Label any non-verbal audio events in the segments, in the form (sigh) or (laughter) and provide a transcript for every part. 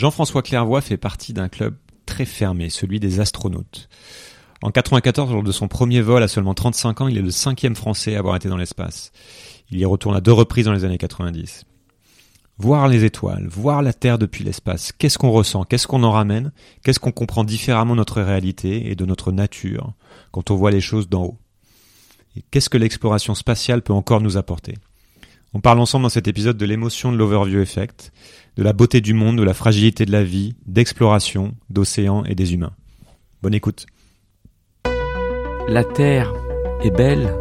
Jean-François Clairvoy fait partie d'un club très fermé, celui des astronautes. En 94, lors de son premier vol à seulement 35 ans, il est le cinquième Français à avoir été dans l'espace. Il y retourne à deux reprises dans les années 90. Voir les étoiles, voir la Terre depuis l'espace, qu'est-ce qu'on ressent, qu'est-ce qu'on en ramène, qu'est-ce qu'on comprend différemment de notre réalité et de notre nature quand on voit les choses d'en haut? Qu'est-ce que l'exploration spatiale peut encore nous apporter? On parle ensemble dans cet épisode de l'émotion de l'overview effect, de la beauté du monde, de la fragilité de la vie, d'exploration, d'océans et des humains. Bonne écoute. La Terre est belle,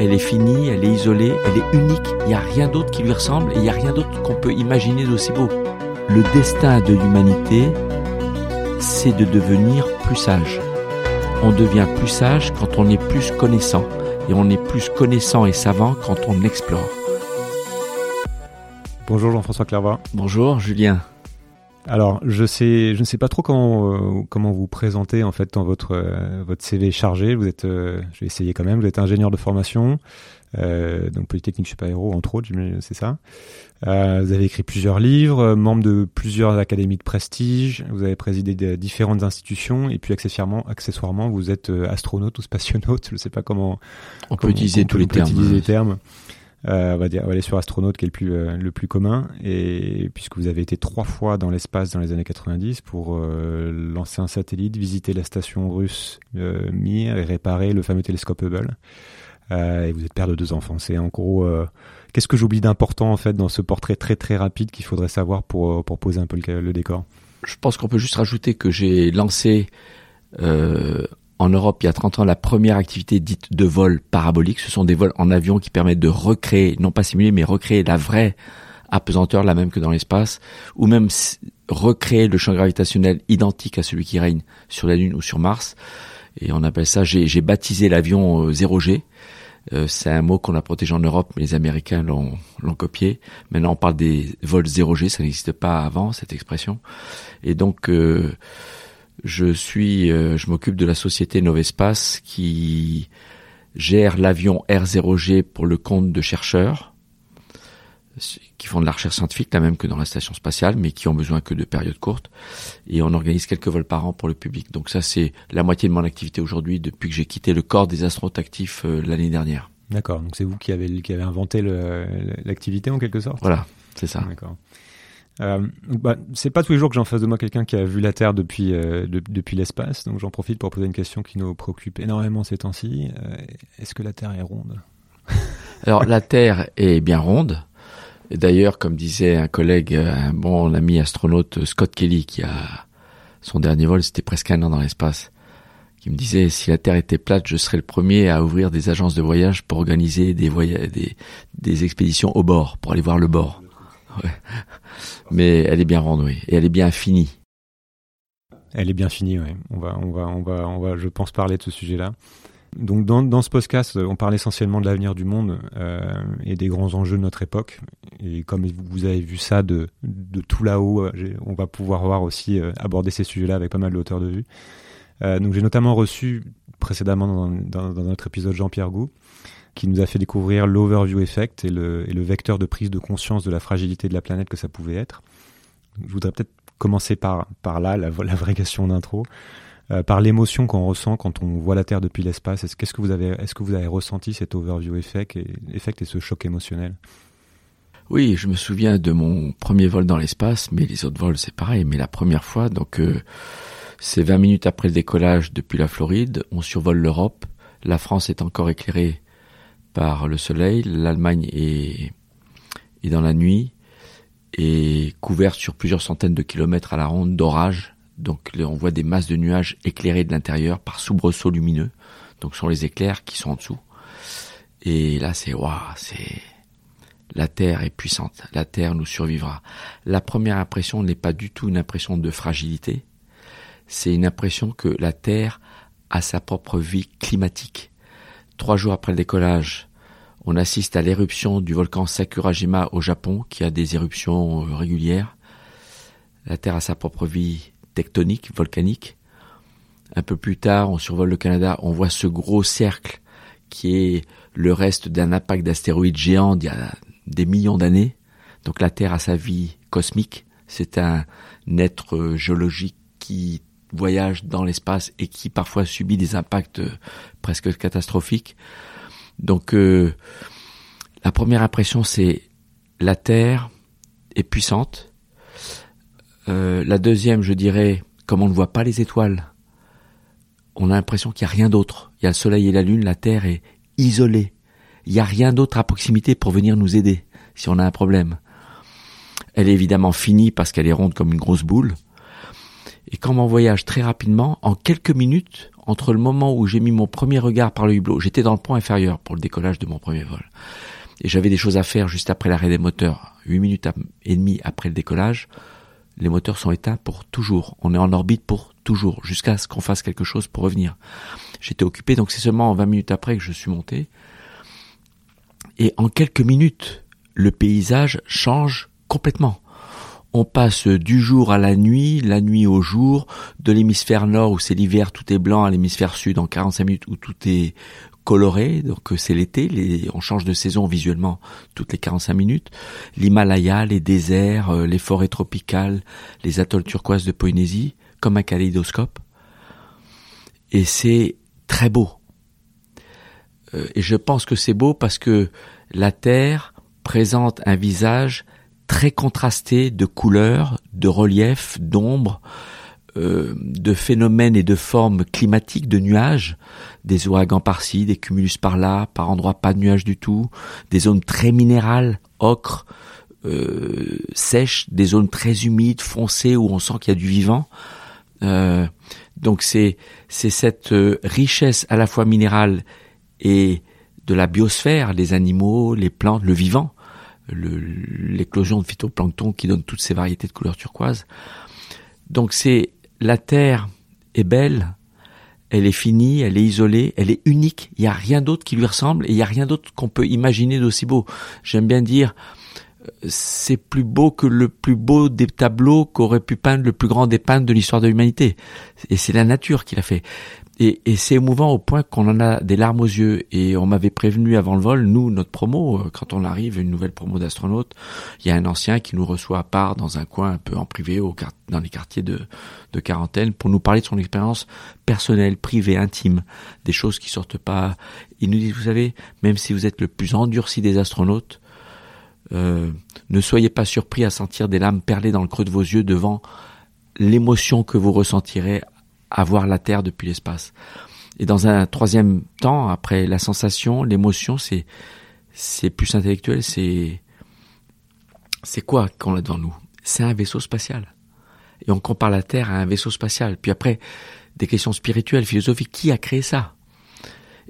elle est finie, elle est isolée, elle est unique, il n'y a rien d'autre qui lui ressemble et il n'y a rien d'autre qu'on peut imaginer d'aussi beau. Le destin de l'humanité, c'est de devenir plus sage. On devient plus sage quand on est plus connaissant et on est plus connaissant et savant quand on explore. Bonjour Jean-François Clairvoy. Bonjour Julien. Alors, je sais, je ne sais pas trop comment euh, comment vous présenter en fait dans votre euh, votre CV chargé. Vous êtes, euh, je vais essayer quand même. Vous êtes ingénieur de formation, donc Polytechnique Super Héros entre autres, c'est ça. vous avez écrit plusieurs livres, membre de plusieurs académies de prestige. Vous avez présidé de différentes institutions et puis accessoirement, accessoirement, vous êtes astronaute ou spationaute. (laughs) Je ne sais pas comment on peut utiliser tous les termes. Utiliser les termes. Euh, on, va aller sur astronaute qui est le plus, euh, le plus commun. Et puisque vous avez été trois fois dans l'espace dans les années 90 pour euh, lancer un satellite, visiter la station russe Mir et réparer le fameux télescope Hubble. et vous êtes père de deux enfants. C'est en gros, qu'est-ce que j'oublie d'important en fait dans ce portrait très très rapide qu'il faudrait savoir pour, poser un peu le décor? Je pense qu'on peut juste rajouter que j'ai lancé en Europe il y a 30 ans la première activité dite de vol parabolique. Ce sont des vols en avion qui permettent de recréer, non pas simuler, mais recréer la vraie apesanteur, la même que dans l'espace, ou même recréer le champ gravitationnel identique à celui qui règne sur la Lune ou sur Mars. Et on appelle ça, j'ai baptisé l'avion 0G. Euh, euh, c'est un mot qu'on a protégé en Europe, mais les Américains l'ont copié. Maintenant, on parle des vols 0G, ça n'existe pas avant cette expression. Et donc, euh, je suis, euh, je m'occupe de la société Novespace qui gère l'avion R0G pour le compte de chercheurs qui font de la recherche scientifique, la même que dans la station spatiale, mais qui ont besoin que de périodes courtes. Et on organise quelques vols par an pour le public. Donc ça, c'est la moitié de mon activité aujourd'hui depuis que j'ai quitté le corps des astronautes actifs euh, l'année dernière. D'accord. Donc c'est vous qui avez, qui avez inventé l'activité en quelque sorte? Voilà, c'est ça. D'accord. Euh, bah, c'est pas tous les jours que j'ai en face de moi quelqu'un qui a vu la Terre depuis, euh, depuis l'espace, donc j'en profite pour poser une question qui nous préoccupe énormément ces temps-ci. Euh, est-ce que la Terre est ronde? (laughs) Alors la Terre est bien ronde. D'ailleurs, comme disait un collègue, un bon ami astronaute, Scott Kelly, qui a son dernier vol, c'était presque un an dans l'espace, qui me disait si la Terre était plate, je serais le premier à ouvrir des agences de voyage pour organiser des, voyages, des expéditions au bord, pour aller voir le bord. Mais elle est bien ronde, oui. Et elle est bien finie. Elle est bien finie, oui. On va, on va, on va, on va, je pense parler de ce sujet-là. Donc dans, ce podcast, on parle essentiellement de l'avenir du monde euh, et des grands enjeux de notre époque. Et comme vous avez vu ça de, de tout là-haut, euh, on va pouvoir voir aussi euh, aborder ces sujets-là avec pas mal de hauteur de vue. Donc j'ai notamment reçu précédemment dans, dans, dans notre épisode Jean-Pierre Gou, qui nous a fait découvrir l'overview effect et le, vecteur de prise de conscience de la fragilité de la planète que ça pouvait être. Je voudrais peut-être commencer par, là, la, la vraie question d'intro, euh, par l'émotion qu'on ressent quand on voit la Terre depuis l'espace. Est-ce, qu'est-ce que vous avez, ressenti cet overview effect et, effect et ce choc émotionnel? Oui, je me souviens de mon premier vol dans l'espace, mais les autres vols c'est pareil. Mais la première fois, donc euh, c'est 20 minutes après le décollage depuis la Floride, on survole l'Europe. La France est encore éclairée par le soleil. L'Allemagne est, dans la nuit et couverte sur plusieurs centaines de kilomètres à la ronde d'orage. Donc on voit des masses de nuages éclairés de l'intérieur par soubresauts lumineux. Donc ce sont les éclairs qui sont en dessous. Et là c'est waouh, c'est la Terre est puissante, la Terre nous survivra. La première impression n'est pas du tout une impression de fragilité, c'est une impression que la Terre a sa propre vie climatique. Trois jours après le décollage, on assiste à l'éruption du volcan Sakurajima au Japon, qui a des éruptions euh, régulières. La Terre a sa propre vie tectonique, volcanique. Un peu plus tard, on survole le Canada, on voit ce gros cercle qui est le reste d'un impact d'astéroïdes géants d'il y a des millions d'années. Donc la Terre a sa vie cosmique, C'est un être géologique qui voyage dans l'espace et qui parfois subit des impacts presque catastrophiques. Donc euh, la première impression c'est la Terre est puissante. Euh, la deuxième, je dirais, comme on ne voit pas les étoiles, on a l'impression qu'il n'y a rien d'autre. Il y a le Soleil et la Lune, la Terre est isolée. Il n'y a rien d'autre à proximité pour venir nous aider si on a un problème. Elle est évidemment finie parce qu'elle est ronde comme une grosse boule. Et quand on voyage très rapidement, en quelques minutes, entre le moment où j'ai mis mon premier regard par le hublot, j'étais dans le pont inférieur pour le décollage de mon premier vol, et j'avais des choses à faire juste après l'arrêt des moteurs, huit minutes et demie après le décollage, les moteurs sont éteints pour toujours. On est en orbite pour toujours, jusqu'à ce qu'on fasse quelque chose pour revenir. J'étais occupé, donc c'est seulement 20 minutes après que je suis monté. Et en quelques minutes, le paysage change complètement on passe du jour à la nuit, la nuit au jour, de l'hémisphère nord où c'est l'hiver, tout est blanc, à l'hémisphère sud en 45 minutes où tout est coloré, donc euh, c'est l'été, on change de saison visuellement toutes les 45 minutes. L'Himalaya, les déserts, euh, les forêts tropicales, les atolls turquoises de Polynésie, comme un kaléidoscope. Et c'est très beau. Euh, et je pense que c'est beau parce que la Terre présente un visage très contrasté de couleurs, de relief, d'ombre, euh, de phénomènes et de formes climatiques, de nuages, des ouragans par-ci, des cumulus par-là, par endroits pas de nuages du tout, des zones très minérales, ocre, euh, sèches, des zones très humides, foncées où on sent qu'il y a du vivant. Euh, donc c'est c'est cette euh, richesse à la fois minérale et de la biosphère, les animaux, les plantes, le vivant, l'éclosion de phytoplancton qui donne toutes ces variétés de couleurs turquoise. Donc c'est la Terre est belle, elle est finie, elle est isolée, elle est unique. Il n'y a rien d'autre qui lui ressemble et il n'y a rien d'autre qu'on peut imaginer d'aussi beau. J'aime bien dire, c'est plus beau que le plus beau des tableaux qu'aurait pu peindre le plus grand des peintres de l'histoire de l'humanité. Et c'est la nature qui l'a fait. Et, et c'est émouvant au point qu'on en a des larmes aux yeux. Et on m'avait prévenu avant le vol, nous, notre promo, euh, quand on arrive, une nouvelle promo d'astronaute, il y a un ancien qui nous reçoit à part dans un coin un peu en privé, dans les quartiers de, de quarantaine, pour nous parler de son expérience personnelle, privée, intime, des choses qui sortent pas. Il nous dit, vous savez, même si vous êtes le plus endurci des astronautes, euh, ne soyez pas surpris à sentir des larmes perler dans le creux de vos yeux devant l'émotion que vous ressentirez à voir la Terre depuis l'espace. Et dans un troisième temps, après la sensation, l'émotion, c'est c'est plus intellectuel, c'est c'est quoi qu'on a devant nous? C'est un vaisseau spatial. Et on compare la Terre à un vaisseau spatial. Puis après, des questions spirituelles, philosophiques. Qui a créé ça?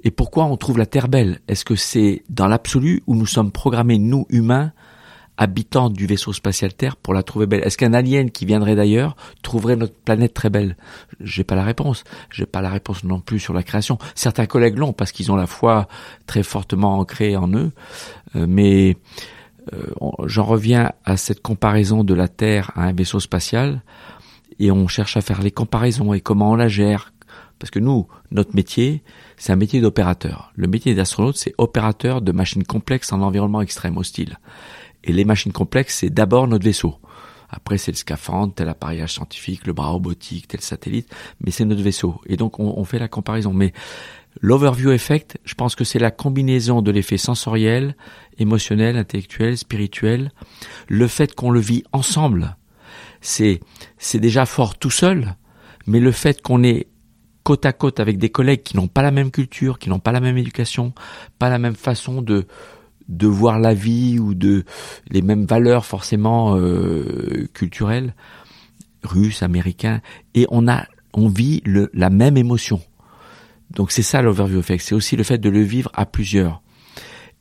Et pourquoi on trouve la Terre belle? Est-ce que c'est dans l'absolu où nous sommes programmés, nous humains, habitants du vaisseau spatial Terre pour la trouver belle Est-ce qu'un alien qui viendrait d'ailleurs trouverait notre planète très belle? J'ai pas la réponse. J'ai pas la réponse non plus sur la création. Certains collègues l'ont parce qu'ils ont la foi très fortement ancrée en eux, euh, mais euh, j'en reviens à cette comparaison de la Terre à un vaisseau spatial et on cherche à faire les comparaisons et comment on la gère. Parce que nous, notre métier, c'est un métier d'opérateur. Le métier d'astronaute, c'est opérateur de machines complexes en environnement extrême hostile. Et les machines complexes, c'est d'abord notre vaisseau. Après, c'est le scaphandre, tel appareillage scientifique, le bras robotique, tel satellite, mais c'est notre vaisseau. Et donc, on, fait la comparaison. Mais l'overview effect, je pense que c'est la combinaison de l'effet sensoriel, émotionnel, intellectuel, spirituel, le fait qu'on le vit ensemble. C'est, c'est déjà fort tout seul, mais le fait qu'on est côte à côte avec des collègues qui n'ont pas la même culture, qui n'ont pas la même éducation, pas la même façon de, de voir la vie ou de les mêmes valeurs forcément euh, culturelles, russes, américains, et on a on vit le, la même émotion. Donc c'est ça l'overview effect, c'est aussi le fait de le vivre à plusieurs.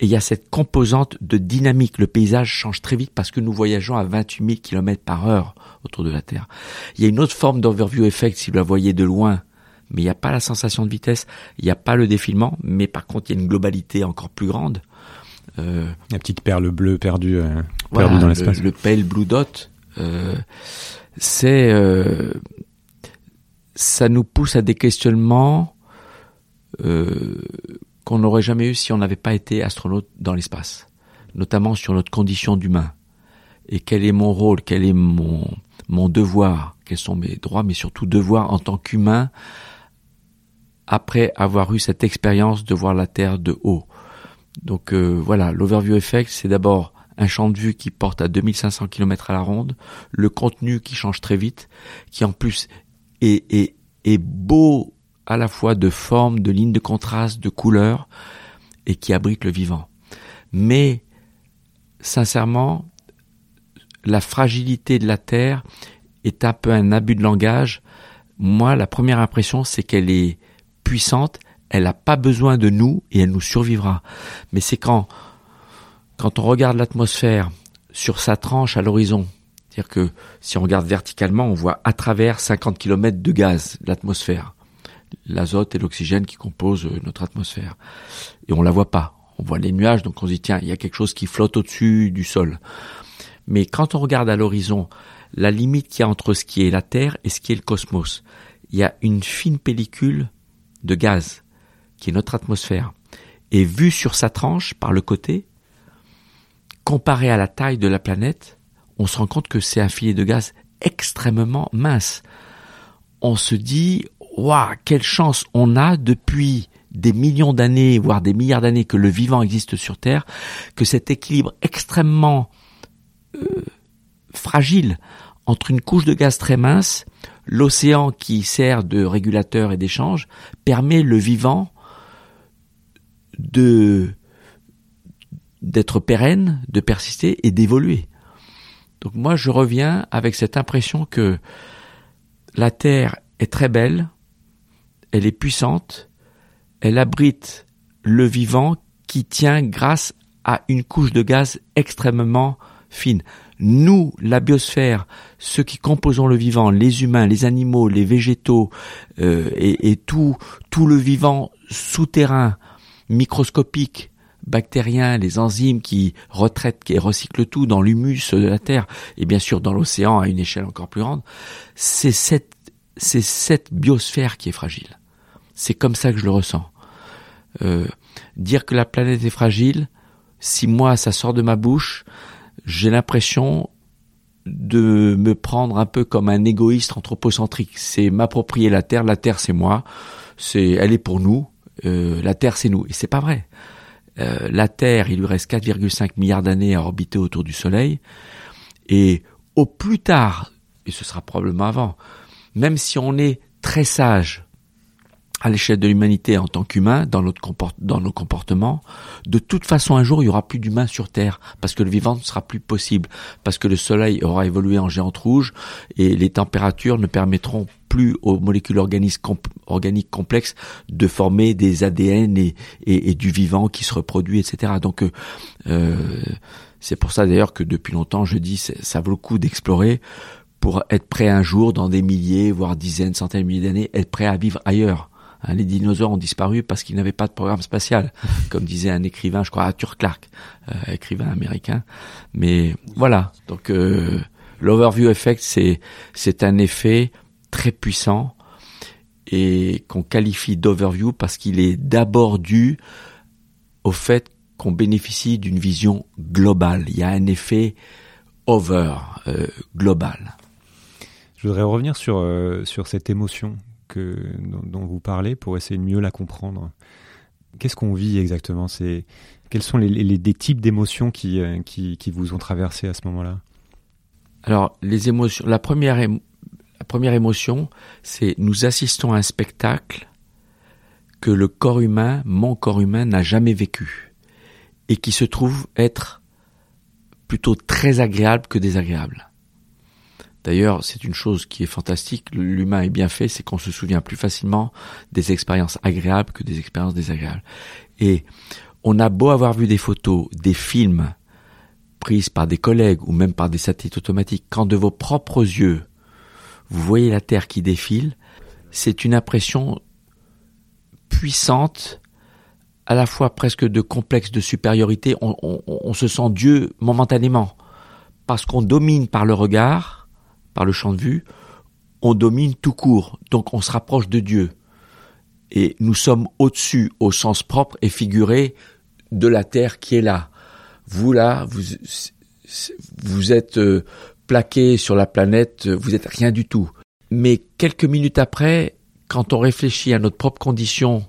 Et il y a cette composante de dynamique. Le paysage change très vite parce que nous voyageons à 28 000 km par heure autour de la Terre. Il y a une autre forme d'overview effect si vous la voyez de loin, mais il n'y a pas la sensation de vitesse, il n'y a pas le défilement, mais par contre il y a une globalité encore plus grande. Euh, La petite perle bleue perdue, euh, perdue dans l'espace. Le, le, pale blue dot, euh, c'est euh, ça nous pousse à des questionnements euh, qu'on n'aurait jamais eu si on n'avait pas été astronaute dans l'espace, notamment sur notre condition d'humain. et quel est mon rôle, quel est mon, mon devoir, quels sont mes droits, mais surtout devoirs en tant qu'humain après avoir eu cette expérience de voir la Terre de haut. Donc euh, voilà, l'overview effect, c'est d'abord un champ de vue qui porte à 2500 km à la ronde, le contenu qui change très vite, qui en plus est, est, est beau à la fois de forme, de ligne de contraste, de couleur, et qui abrite le vivant. Mais, sincèrement, la fragilité de la Terre est un peu un abus de langage. Moi, la première impression, c'est qu'elle est puissante, elle n'a pas besoin de nous et elle nous survivra. Mais c'est quand, quand on regarde l'atmosphère sur sa tranche à l'horizon, c'est-à-dire que si on regarde verticalement, on voit à travers 50 km de gaz, l'atmosphère l'azote et l'oxygène qui composent euh, notre atmosphère. Et on la voit pas. On voit les nuages, donc on se dit tiens, il y a quelque chose qui flotte au-dessus du sol. Mais quand on regarde à l'horizon, la limite qu'il y a entre ce qui est la Terre et ce qui est le cosmos, il y a une fine pellicule de gaz qui est notre atmosphère. Et vue sur sa tranche par le côté, comparé à la taille de la planète, on se rend compte que c'est un filet de gaz extrêmement mince. On se dit, waouh, quelle chance on a depuis des millions d'années, voire des milliards d'années que le vivant existe sur Terre, que cet équilibre extrêmement euh, fragile entre une couche de gaz très mince, l'océan qui sert de régulateur et d'échange, permet le vivant de d'être pérenne, de persister et d'évoluer. Donc moi je reviens avec cette impression que la Terre est très belle, elle est puissante, elle abrite le vivant qui tient grâce à une couche de gaz extrêmement fine. Nous, la biosphère, ceux qui composons le vivant, les humains, les animaux, les végétaux euh, et, tout, tout le vivant souterrain, microscopique, bactérien, les enzymes qui retraitent et recyclent tout dans l'humus de la Terre et bien sûr dans l'océan à une échelle encore plus grande, c'est cette, c'est cette biosphère qui est fragile. C'est comme ça que je le ressens. Euh, dire que la planète est fragile, si moi ça sort de ma bouche, j'ai l'impression de me prendre un peu comme un égoïste anthropocentrique. C'est m'approprier la Terre. La Terre, c'est moi. C'est, elle est pour nous. Euh, la Terre, c'est nous. Et c'est pas vrai. Euh, la Terre, il lui reste 4,5 milliards d'années à orbiter autour du Soleil. Et au plus tard, et ce sera probablement avant, même si on est très sage, à l'échelle de l'humanité en tant qu'humain, dans, notre dans nos comportements, de toute façon un jour il y aura plus d'humains sur Terre, parce que le vivant ne sera plus possible, parce que le Soleil aura évolué en géante rouge et les températures ne permettront plus aux molécules organiques, complexes de former des ADN et, et, du vivant qui se reproduit, etc. Donc euh, euh, c'est pour ça d'ailleurs que depuis longtemps je dis ça vaut le coup d'explorer pour être prêt un jour dans des milliers, voire dizaines, centaines de milliers d'années, être prêt à vivre ailleurs Hein, les dinosaures ont disparu parce qu'ils n'avaient pas de programme spatial, (laughs) comme disait un écrivain, je crois Arthur Clarke, euh, écrivain américain. Mais voilà, donc euh, l'overview effect, c'est c'est un effet très puissant et qu'on qualifie d'overview parce qu'il est d'abord dû au fait qu'on bénéficie d'une vision globale. Il y a un effet over euh, global. Je voudrais revenir sur sur cette émotion dont, vous parlez pour essayer de mieux la comprendre. Qu'est-ce qu'on vit exactement? C'est quels sont les, types d'émotions qui, euh, qui, vous ont traversé à ce moment-là? Alors les émotions, la première, la première émotion, c'est nous assistons à un spectacle que le corps humain, mon corps humain, n'a jamais vécu et qui se trouve être plutôt très agréable que désagréable. D'ailleurs, c'est une chose qui est fantastique, l'humain est bien fait, c'est qu'on se souvient plus facilement des expériences agréables que des expériences désagréables. Et on a beau avoir vu des photos, des films prises par des collègues ou même par des satellites automatiques, quand de vos propres yeux, vous voyez la Terre qui défile, c'est une impression puissante, à la fois presque de complexe de supériorité. On, se sent Dieu momentanément, parce qu'on domine par le regard, par le champ de vue, on domine tout court, donc on se rapproche de Dieu. Et nous sommes au-dessus, au sens propre et figuré, de la terre qui est là. Vous là, vous, vous êtes euh, plaqué sur la planète, vous êtes rien du tout. Mais quelques minutes après, quand on réfléchit à notre propre condition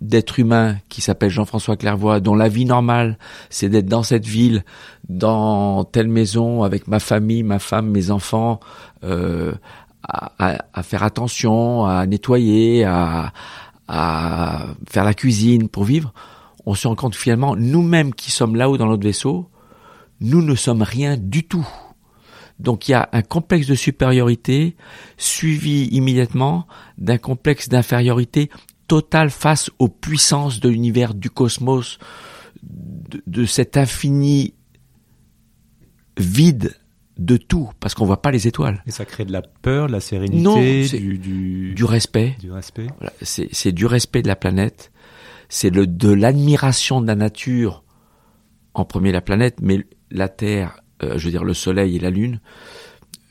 d'être humain qui s'appelle Jean-François Clairvoy, dont la vie normale, c'est d'être dans cette ville, dans telle maison, avec ma famille, ma femme, mes enfants, euh, à, à, faire attention, à nettoyer, à, à faire la cuisine pour vivre, on se rend compte finalement, nous-mêmes qui sommes là-haut dans notre vaisseau, nous ne sommes rien du tout. Donc il y a un complexe de supériorité suivi immédiatement d'un complexe d'infériorité totale face aux puissances de l'univers, du cosmos, de, cet infini vide de tout, parce qu'on voit pas les étoiles. Et ça crée de la peur, de la sérénité, du, du, du, respect. Du respect. Voilà, c'est du respect de la planète, c'est de l'admiration de la nature, en premier la planète, mais la Terre, euh, je veux dire le Soleil et la Lune,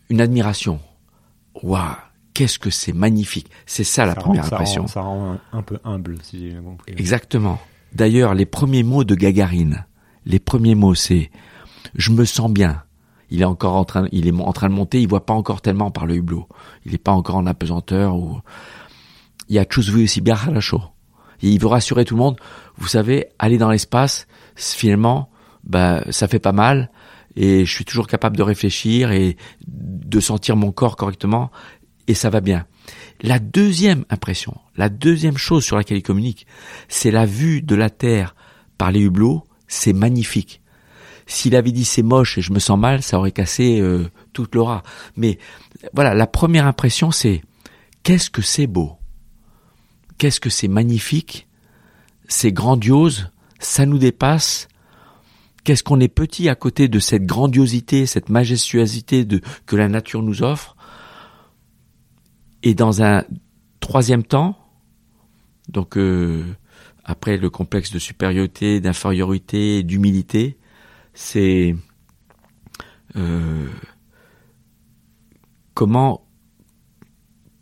une admiration. Waouh, qu'est-ce que c'est magnifique. C'est ça, la première impression. ça rend un, peu humble, si j'ai compris. Exactement. D'ailleurs, les premiers mots de Gagarine, les premiers mots, c'est je me sens bien. Il est encore en train, il est en train de monter, il voit pas encore tellement par le hublot. Il n'est pas encore en apesanteur ou. Il y a vu aussi bien à la chaud. il veut rassurer tout le monde. Vous savez, aller dans l'espace, finalement, bah, ça fait pas mal et je suis toujours capable de réfléchir et de sentir mon corps correctement et ça va bien. La deuxième impression, la deuxième chose sur laquelle il communique, c'est la vue de la Terre par les hublots, c'est magnifique. S'il avait dit c'est moche et je me sens mal, ça aurait cassé euh, toute l'aura. Mais voilà, la première impression c'est qu'est-ce que c'est beau, qu'est-ce que c'est magnifique, c'est grandiose, ça nous dépasse, qu'est-ce qu'on est petit à côté de cette grandiosité, cette majestuosité que la nature nous offre? Et dans un troisième temps, donc euh, après le complexe de supériorité, d'infériorité, d'humilité, c'est euh, comment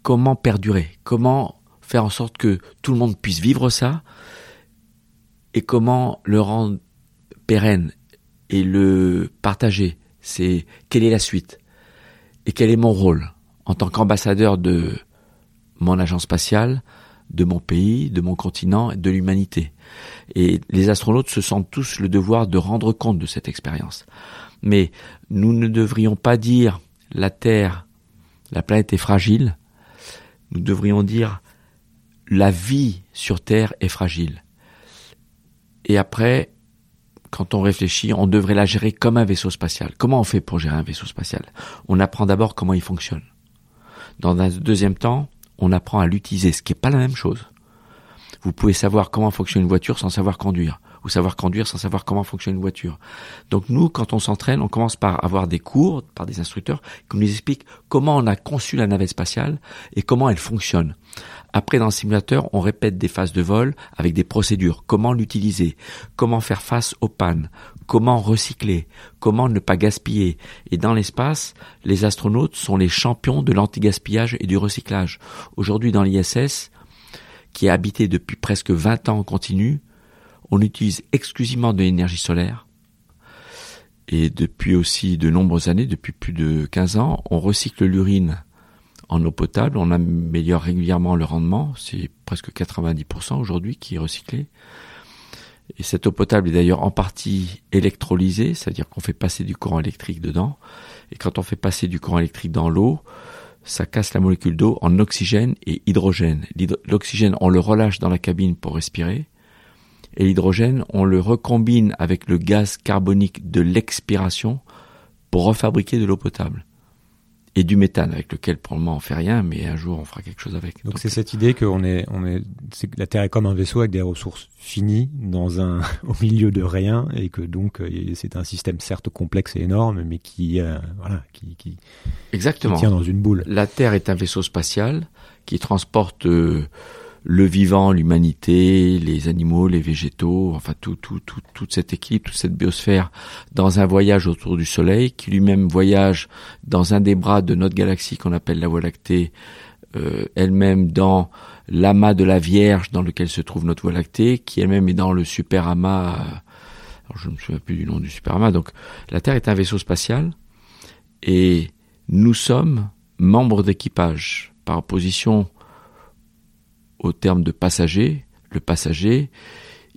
comment perdurer, comment faire en sorte que tout le monde puisse vivre ça? Et comment le rendre pérenne et le partager? C'est quelle est la suite? Et quel est mon rôle? En tant qu'ambassadeur de mon agence spatiale, de mon pays, de mon continent, de l'humanité. Et les astronautes se sentent tous le devoir de rendre compte de cette expérience. Mais nous ne devrions pas dire la Terre, la planète est fragile. Nous devrions dire la vie sur Terre est fragile. Et après, quand on réfléchit, on devrait la gérer comme un vaisseau spatial. Comment on fait pour gérer un vaisseau spatial? On apprend d'abord comment il fonctionne. Dans un deuxième temps, on apprend à l'utiliser, ce qui n'est pas la même chose. Vous pouvez savoir comment fonctionne une voiture sans savoir conduire, ou savoir conduire sans savoir comment fonctionne une voiture. Donc nous, quand on s'entraîne, on commence par avoir des cours, par des instructeurs, qui nous expliquent comment on a conçu la navette spatiale et comment elle fonctionne. Après, dans le simulateur, on répète des phases de vol avec des procédures. Comment l'utiliser? Comment faire face aux pannes? Comment recycler? Comment ne pas gaspiller? Et dans l'espace, les astronautes sont les champions de l'anti-gaspillage et du recyclage. Aujourd'hui, dans l'ISS, qui est habité depuis presque 20 ans en continu, on utilise exclusivement de l'énergie solaire. Et depuis aussi de nombreuses années, depuis plus de 15 ans, on recycle l'urine en eau potable. On améliore régulièrement le rendement. C'est presque 90% aujourd'hui qui est recyclé. Et cette eau potable est d'ailleurs en partie électrolysée, c'est-à-dire qu'on fait passer du courant électrique dedans. Et quand on fait passer du courant électrique dans l'eau, ça casse la molécule d'eau en oxygène et hydrogène. L'oxygène, on le relâche dans la cabine pour respirer. Et l'hydrogène, on le recombine avec le gaz carbonique de l'expiration pour refabriquer de l'eau potable et du méthane avec lequel pour le moment on fait rien, mais un jour on fera quelque chose avec. Donc c'est cette idée qu'on est, on est, que la Terre est comme un vaisseau avec des ressources finies dans un, (laughs) au milieu de rien, et que donc euh, c'est un système certes complexe et énorme, mais qui, euh, voilà, qui, qui, exactement, tient dans une boule. La Terre est un vaisseau spatial qui transporte euh, le vivant, l'humanité, les animaux, les végétaux, enfin tout, tout, tout, toute cette équipe, toute cette biosphère dans un voyage autour du Soleil, qui lui-même voyage dans un des bras de notre galaxie qu'on appelle la Voie lactée, euh, elle-même dans l'amas de la Vierge dans lequel se trouve notre Voie lactée, qui elle-même est dans le super amas alors je ne me souviens plus du nom du superman. Donc la Terre est un vaisseau spatial et nous sommes membres d'équipage par opposition au terme de passager. Le passager,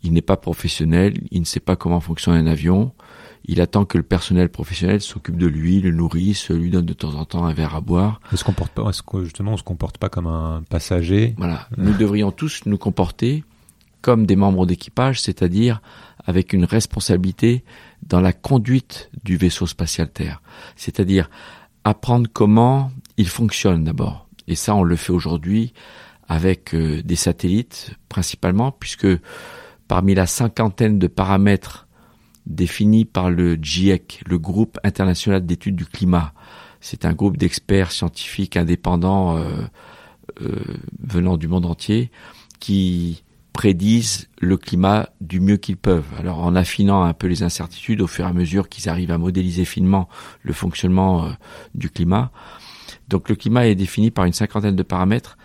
il n'est pas professionnel, il ne sait pas comment fonctionne un avion, il attend que le personnel professionnel s'occupe de lui, le nourrisse, lui donne de temps en temps un verre à boire. Est-ce qu'on porte pas, est-ce que justement on se comporte pas comme un passager? Voilà, nous devrions tous nous comporter comme des membres d'équipage, c'est-à-dire avec une responsabilité dans la conduite du vaisseau spatial Terre, c'est-à-dire apprendre comment il fonctionne d'abord. Et ça, on le fait aujourd'hui avec euh, des satellites principalement, puisque parmi la cinquantaine de paramètres définis par le GIEC, le groupe international d'études du climat, c'est un groupe d'experts scientifiques indépendants euh, euh, venant du monde entier qui prédisent le climat du mieux qu'ils peuvent. Alors en affinant un peu les incertitudes au fur et à mesure qu'ils arrivent à modéliser finement le fonctionnement du climat. Donc le climat est défini par une cinquantaine de paramètres.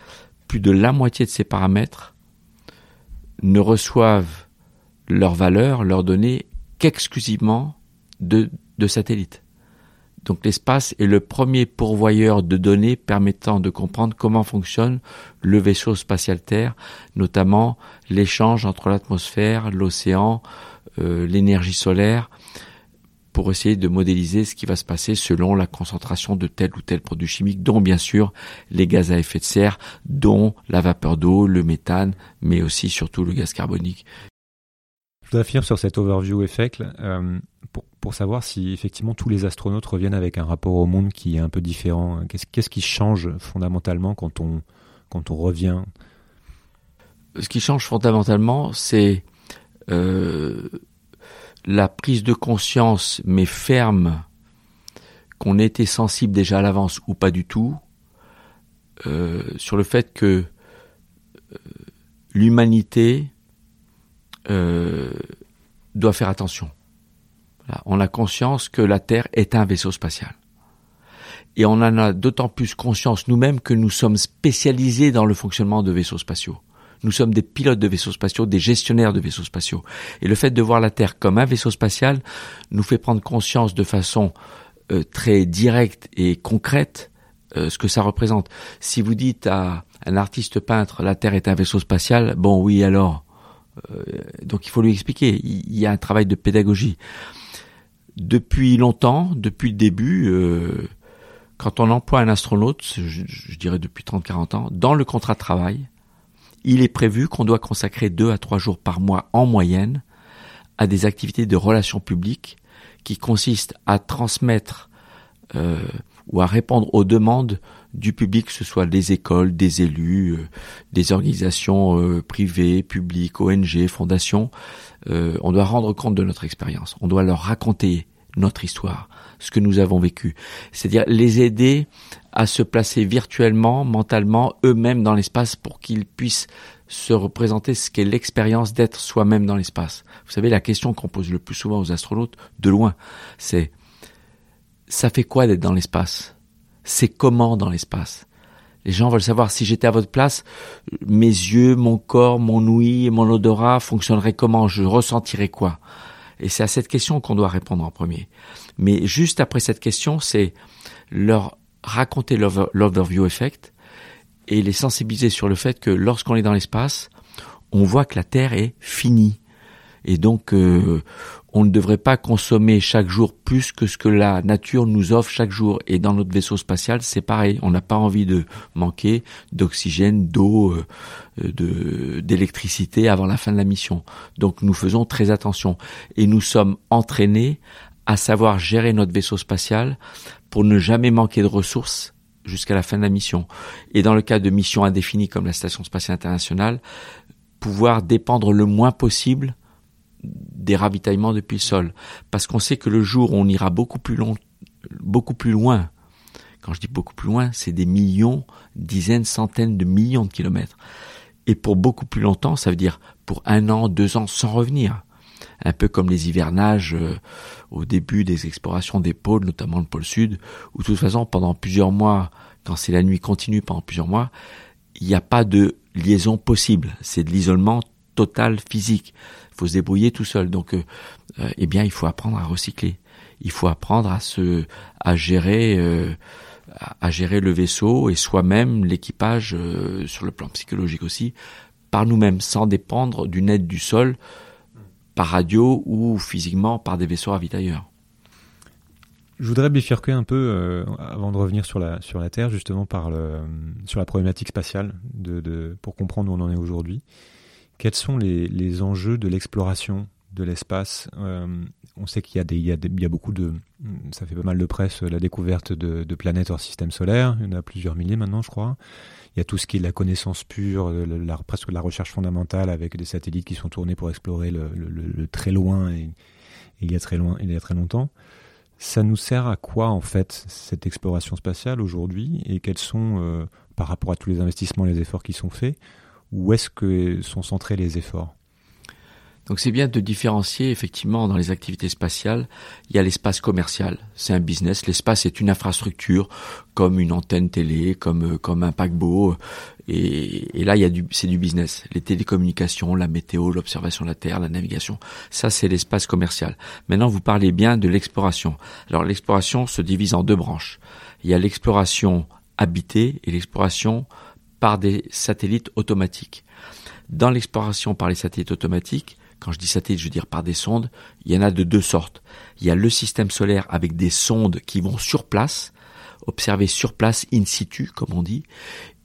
Plus de la moitié de ces paramètres ne reçoivent leur valeur, leurs données, qu'exclusivement de, satellites. Donc l'espace est le premier pourvoyeur de données permettant de comprendre comment fonctionne le vaisseau spatial Terre, notamment l'échange entre l'atmosphère, l'océan, euh, l'énergie solaire, pour essayer de modéliser ce qui va se passer selon la concentration de tel ou tel produit chimique, dont bien sûr les gaz à effet de serre, dont la vapeur d'eau, le méthane, mais aussi surtout le gaz carbonique. Je voudrais finir sur cet overview effect. Euh, pour, savoir si effectivement tous les astronautes reviennent avec un rapport au monde qui est un peu différent. Qu'est-ce qui change fondamentalement quand on, quand on revient? Ce qui change fondamentalement, c'est euh, la prise de conscience, mais ferme, qu'on était sensible déjà à l'avance ou pas du tout, euh, sur le fait que euh, l'humanité doit faire attention on a conscience que la Terre est un vaisseau spatial. Et on en a d'autant plus conscience nous-mêmes que nous sommes spécialisés dans le fonctionnement de vaisseaux spatiaux. Nous sommes des pilotes de vaisseaux spatiaux, des gestionnaires de vaisseaux spatiaux. Et le fait de voir la Terre comme un vaisseau spatial nous fait prendre conscience de façon euh, très directe et concrète euh, ce que ça représente. Si vous dites à un artiste peintre la Terre est un vaisseau spatial, bon oui alors. Euh, donc il faut lui expliquer. Il y a un travail de pédagogie depuis longtemps, depuis le début, quand on emploie un astronaute, je, dirais depuis 30-40 ans, dans le contrat de travail, il est prévu qu'on doit consacrer deux à trois jours par mois en moyenne à des activités de relations publiques qui consistent à transmettre euh, ou à répondre aux demandes du public, que ce soit des écoles, des élus, euh, des organisations euh, privées, publiques, ONG, fondations. On doit rendre compte de notre expérience. On doit leur raconter notre histoire, ce que nous avons vécu. C'est-à-dire les aider à se placer virtuellement, mentalement, eux-mêmes dans l'espace pour qu'ils puissent se représenter ce qu'est l'expérience d'être soi-même dans l'espace. Vous savez, la question qu'on pose le plus souvent aux astronautes, de loin, c'est ça fait quoi d'être dans l'espace? C'est comment dans l'espace? Les gens veulent savoir si j'étais à votre place, mes yeux, mon corps, mon ouïe mon odorat fonctionneraient comment? Je ressentirais quoi? Et c'est à cette question qu'on doit répondre en premier. Mais juste après cette question, c'est leur raconter l'overview effect et les sensibiliser sur le fait que lorsqu'on est dans l'espace, on voit que la Terre est finie. Et donc, euh, on ne devrait pas consommer chaque jour plus que ce que la nature nous offre chaque jour. Et dans notre vaisseau spatial, c'est pareil. On n'a pas envie de manquer d'oxygène, d'eau, euh, de, d'électricité avant la fin de la mission. Donc nous faisons très attention. Et nous sommes entraînés à savoir gérer notre vaisseau spatial pour ne jamais manquer de ressources jusqu'à la fin de la mission. Et dans le cas de missions indéfinies comme la Station spatiale internationale, pouvoir dépendre le moins possible des ravitaillements depuis le sol. Parce qu'on sait que le jour où on ira beaucoup plus beaucoup plus loin, quand je dis beaucoup plus loin, c'est des millions, dizaines, centaines de millions de kilomètres. Et pour beaucoup plus longtemps, ça veut dire pour un an, deux ans sans revenir. Un peu comme les hivernages euh, au début des explorations des pôles, notamment le pôle sud, où de toute façon, pendant plusieurs mois, quand c'est la nuit continue pendant plusieurs mois, il n'y a pas de liaison possible. C'est de l'isolement totale physique. Il faut se débrouiller tout seul. Donc, euh, euh, eh bien, il faut apprendre à recycler. Il faut apprendre à se, à gérer, euh, à gérer le vaisseau et soi-même l'équipage sur le plan psychologique aussi, par nous-mêmes, sans dépendre d'une aide du sol, par radio ou physiquement par des vaisseaux ravitailleurs. Je voudrais bifurquer un peu euh, avant de revenir sur la sur la Terre justement par sur la problématique spatiale de, pour comprendre où on en est aujourd'hui. Quels sont les, les enjeux de l'exploration de l'espace euh, On sait qu'il y a des il y a, il y a beaucoup de ça fait pas mal de presse la découverte de, de, planètes hors système solaire. Il y en a plusieurs milliers maintenant, je crois. Il y a tout ce qui est la connaissance pure, presque la recherche fondamentale avec des satellites qui sont tournés pour explorer le, le, le très loin et, et, il y a très loin il y a très longtemps. Ça nous sert à quoi en fait cette exploration spatiale aujourd'hui? Et quels sont, euh, par rapport à tous les investissements, les efforts qui sont faits, où est-ce que sont centrés les efforts? Donc c'est bien de différencier effectivement dans les activités spatiales, il y a l'espace commercial, c'est un business, l'espace est une infrastructure comme une antenne télé, comme euh, comme un paquebot et, et là il y a du c'est du business, les télécommunications, la météo, l'observation de la Terre, la navigation, ça c'est l'espace commercial. Maintenant vous parlez bien de l'exploration. Alors l'exploration se divise en deux branches. Il y a l'exploration habitée et l'exploration par des satellites automatiques. Dans l'exploration par les satellites automatiques, quand je dis satellite, je veux dire par des sondes, il y en a de deux sortes. Il y a le système solaire avec des sondes qui vont sur place, observer sur place, in situ, comme on dit.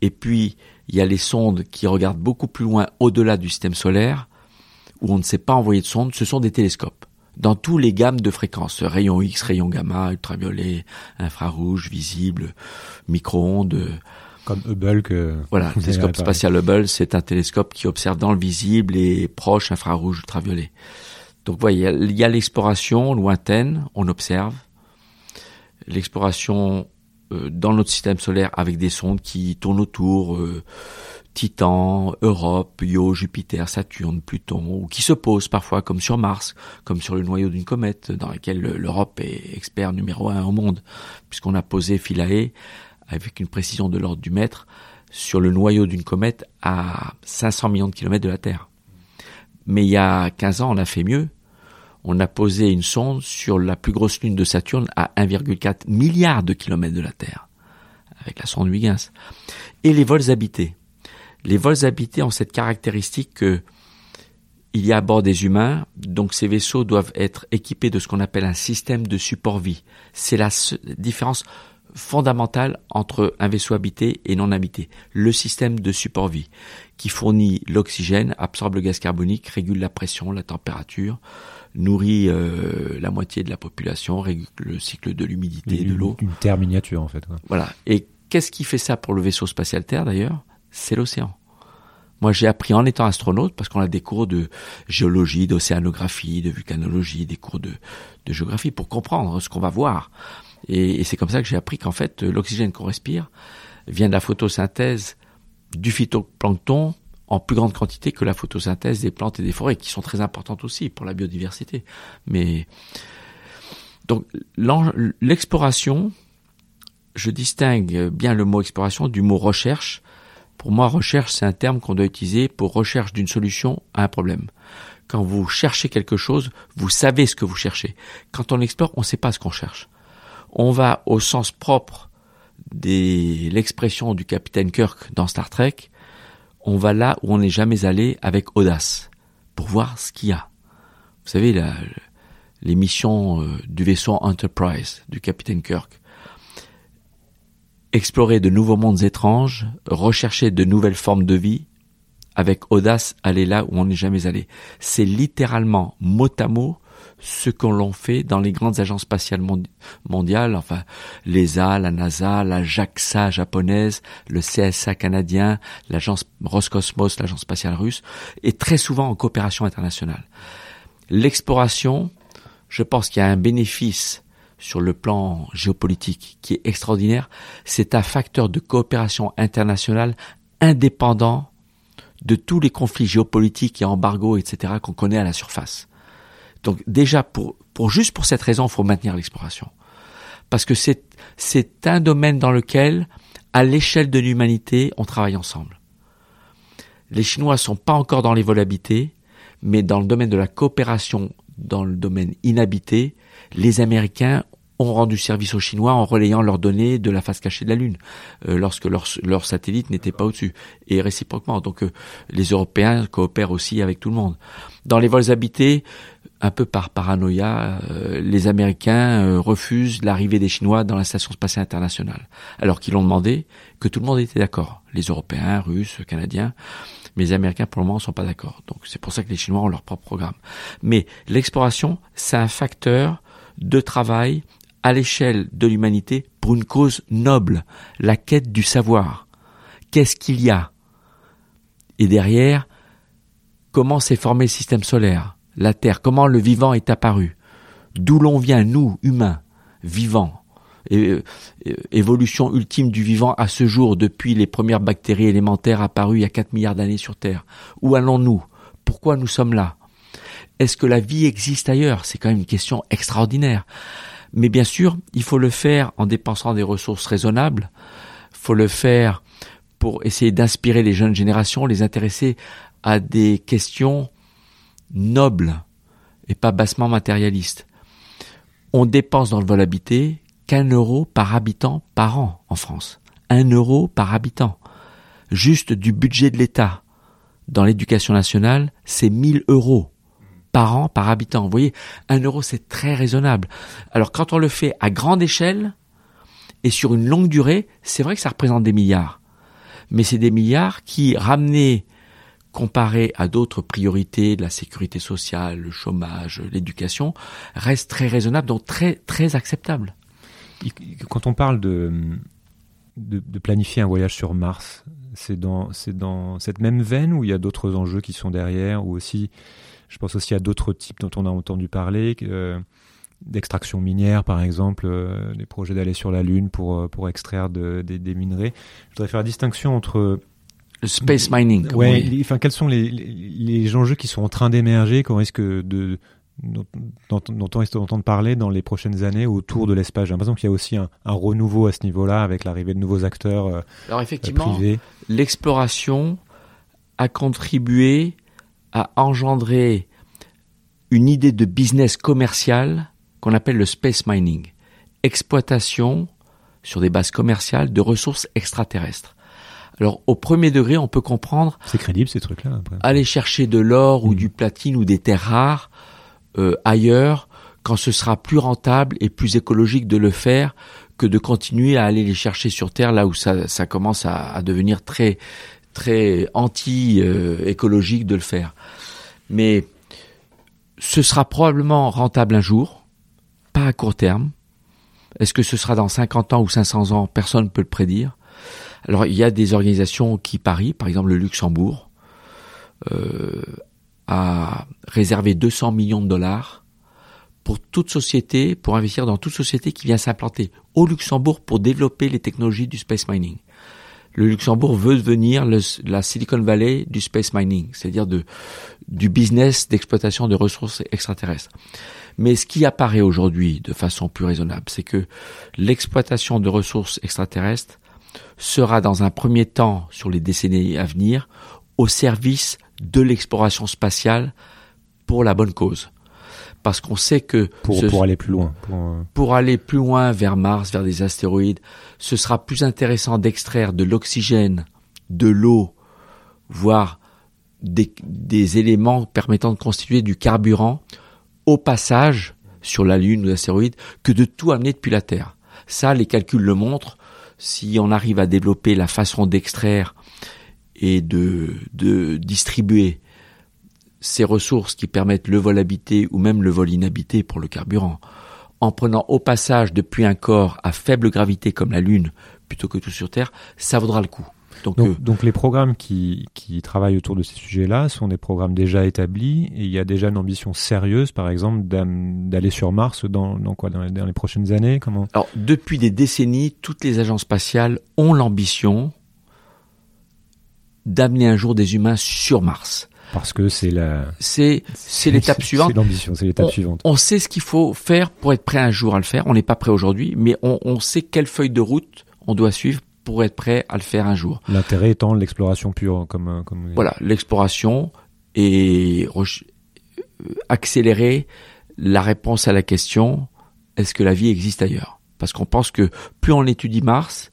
Et puis, il y a les sondes qui regardent beaucoup plus loin au-delà du système solaire, où on ne sait pas envoyer de sondes, ce sont des télescopes. Dans tous les gammes de fréquences, rayons X, rayons gamma, ultraviolet, infrarouge, visible, micro-ondes, comme Hubble que. Voilà, le télescope spatial Hubble, c'est un télescope qui observe dans le visible et proche infrarouge ultraviolet. Donc, voyez, il y a l'exploration lointaine, on observe. L'exploration euh, dans notre système solaire avec des sondes qui tournent autour, euh, Titan, Europe, Io, Jupiter, Saturne, Pluton, ou qui se posent parfois comme sur Mars, comme sur le noyau d'une comète, dans lequel l'Europe est expert numéro un au monde, puisqu'on a posé Philae avec une précision de l'ordre du mètre sur le noyau d'une comète à 500 millions de kilomètres de la Terre. Mais il y a 15 ans, on a fait mieux. On a posé une sonde sur la plus grosse lune de Saturne à 1,4 milliard de kilomètres de la Terre, avec la sonde Huygens. Et les vols habités. Les vols habités ont cette caractéristique que il y a à bord des humains, donc ces vaisseaux doivent être équipés de ce qu'on appelle un système de support vie. C'est la différence fondamentale entre un vaisseau habité et non habité, le système de support vie, qui fournit l'oxygène, absorbe le gaz carbonique, régule la pression, la température, nourrit euh, la moitié de la population, régule le cycle de l'humidité, de l'eau. Une terre miniature en fait. Voilà. Et qu'est-ce qui fait ça pour le vaisseau spatial Terre d'ailleurs? C'est l'océan. Moi, j'ai appris en étant astronaute, parce qu'on a des cours de géologie, d'océanographie, de vulcanologie, des cours de, de géographie, pour comprendre ce qu'on va voir. Et, c'est comme ça que j'ai appris qu'en fait, l'oxygène qu'on respire vient de la photosynthèse du phytoplancton en plus grande quantité que la photosynthèse des plantes et des forêts, qui sont très importantes aussi pour la biodiversité. Mais donc l'exploration, je distingue bien le mot exploration du mot recherche. Pour moi, recherche, c'est un terme qu'on doit utiliser pour recherche d'une solution à un problème. Quand vous cherchez quelque chose, vous savez ce que vous cherchez. Quand on explore, on ne sait pas ce qu'on cherche on va au sens propre de l'expression du capitaine Kirk dans Star Trek, on va là où on n'est jamais allé avec audace, pour voir ce qu'il y a. Vous savez, la, les missions euh, du vaisseau Enterprise du capitaine Kirk. Explorer de nouveaux mondes étranges, rechercher de nouvelles formes de vie, avec audace aller là où on n'est jamais allé. C'est littéralement mot à mot ce qu'on l'on fait dans les grandes agences spatiales mondiales, enfin l'ESA, la NASA, la JAXA japonaise, le CSA canadien, l'agence Roscosmos, l'agence spatiale russe, et très souvent en coopération internationale. L'exploration, je pense qu'il y a un bénéfice sur le plan géopolitique qui est extraordinaire, c'est un facteur de coopération internationale indépendant de tous les conflits géopolitiques et embargos, etc., qu'on connaît à la surface. Donc déjà, pour, pour juste pour cette raison, il faut maintenir l'exploration. Parce que c'est, c'est un domaine dans lequel, à l'échelle de l'humanité, on travaille ensemble. Les Chinois sont pas encore dans les vols habités, mais dans le domaine de la coopération dans le domaine inhabité, les Américains ont rendu service aux Chinois en relayant leurs données de la face cachée de la Lune, euh, lorsque leur, leur satellite n'était pas au-dessus, et réciproquement. Donc euh, les Européens coopèrent aussi avec tout le monde. Dans les vols habités, un peu par paranoïa, euh, les Américains refusent l'arrivée des Chinois dans la station spatiale internationale, alors qu'ils l'ont demandé, que tout le monde était d'accord, les Européens, Russes, Canadiens. Mais les Américains, pour le moment, ne sont pas d'accord. Donc c'est pour ça que les Chinois ont leur propre programme. Mais l'exploration, c'est un facteur de travail à l'échelle de l'humanité pour une cause noble, la quête du savoir. Qu'est-ce qu'il y a? Et derrière, comment s'est formé le système solaire, la Terre, comment le vivant est apparu, d'où l'on vient, nous, humains, vivants, évolution ultime du vivant à ce jour depuis les premières bactéries élémentaires apparues il y a 4 milliards d'années sur Terre. Où allons-nous? Pourquoi nous sommes là? Est-ce que la vie existe ailleurs? C'est quand même une question extraordinaire. Mais bien sûr, il faut le faire en dépensant des ressources raisonnables. Il faut le faire pour essayer d'inspirer les jeunes générations, les intéresser à des questions nobles et pas bassement matérialistes. On dépense dans le vol habité qu'un euro par habitant par an en France. Un euro par habitant. Juste du budget de l'État. Dans l'éducation nationale, c'est 1000 euros par an par habitant. Vous voyez, un euro, c'est très raisonnable. Alors quand on le fait à grande échelle et sur une longue durée, c'est vrai que ça représente des milliards. Mais c'est des milliards qui, ramenés comparés à d'autres priorités, la sécurité sociale, le chômage, l'éducation, restent très raisonnables, donc très, très acceptables. Quand on parle de, de, planifier un voyage sur Mars, c'est dans, dans cette même veine où il y a d'autres enjeux qui sont derrière, ou aussi je pense aussi à d'autres types dont on a entendu parler, euh, d'extraction minière par exemple, euh, des projets d'aller sur la Lune pour, euh, pour extraire de, des minerais. Je voudrais faire la distinction entre... Le space mining. Ouais, enfin, quels sont les, les, enjeux qui sont en train d'émerger, qu'on risque de, dont, dont, on risque d'entendre parler dans les prochaines années autour de l'espace? J'ai l'impression qu'il y a aussi un, un, renouveau à ce niveau-là avec l'arrivée de nouveaux acteurs euh, Alors effectivement, l'exploration a contribué a engendré une idée de business commercial qu'on appelle le space mining. Exploitation sur des bases commerciales de ressources extraterrestres. Alors au premier degré, on peut comprendre. C'est crédible ces trucs-là. Aller chercher de l'or ou mm. du platine ou des terres rares euh, ailleurs quand ce sera plus rentable et plus écologique de le faire que de continuer à aller les chercher sur Terre là où ça, ça commence à, à devenir très très anti-écologique de le faire. Mais ce sera probablement rentable un jour, pas à court terme. Est-ce que ce sera dans 50 ans ou 500 ans Personne ne peut le prédire. Alors il y a des organisations qui parient, par exemple le Luxembourg euh, a réservé 200 millions de dollars pour toute société, pour investir dans toute société qui vient s'implanter au Luxembourg pour développer les technologies du space mining le Luxembourg veut devenir la Silicon Valley du space mining, c'est-à-dire du business d'exploitation de ressources extraterrestres. Mais ce qui apparaît aujourd'hui de façon plus raisonnable, c'est que l'exploitation de ressources extraterrestres sera dans un premier temps, sur les décennies à venir, au service de l'exploration spatiale pour la bonne cause parce qu'on sait que pour, pour aller plus loin, euh, pour... aller plus loin vers Mars, vers des astéroïdes, ce sera plus intéressant d'extraire de l'oxygène, de l'eau, voire des, des, éléments permettant de constituer du carburant au passage sur la Lune ou l'astéroïde que de tout amener depuis la Terre. Ça, les calculs le montrent. Si on arrive à développer la façon d'extraire et de, de distribuer ces ressources qui permettent le vol habité ou même le vol inhabité pour le carburant, en prenant au passage depuis un corps à faible gravité comme la Lune plutôt que tout sur Terre, ça vaudra le coup. Donc, donc, euh, donc, les programmes qui, qui travaillent autour de ces sujets-là sont des programmes déjà établis et il y a déjà une ambition sérieuse, par exemple, d'aller sur Mars dans, dans quoi dans les, dans les, prochaines années Comment? Alors depuis des décennies, toutes les agences spatiales ont l'ambition d'amener un jour des humains sur Mars. Parce que c'est la. C'est c'est l'étape (laughs) suivante. C'est l'ambition, c'est l'étape suivante. On sait ce qu'il faut faire pour être prêt un jour à le faire. On n'est pas prêt aujourd'hui, mais on, on sait quelle feuille de route on doit suivre pour être prêt à le faire un jour. L'intérêt étant l'exploration pure, comme, comme voilà, l'exploration et accélérer la réponse à la question est-ce que la vie existe ailleurs? Parce qu'on pense que plus on étudie Mars,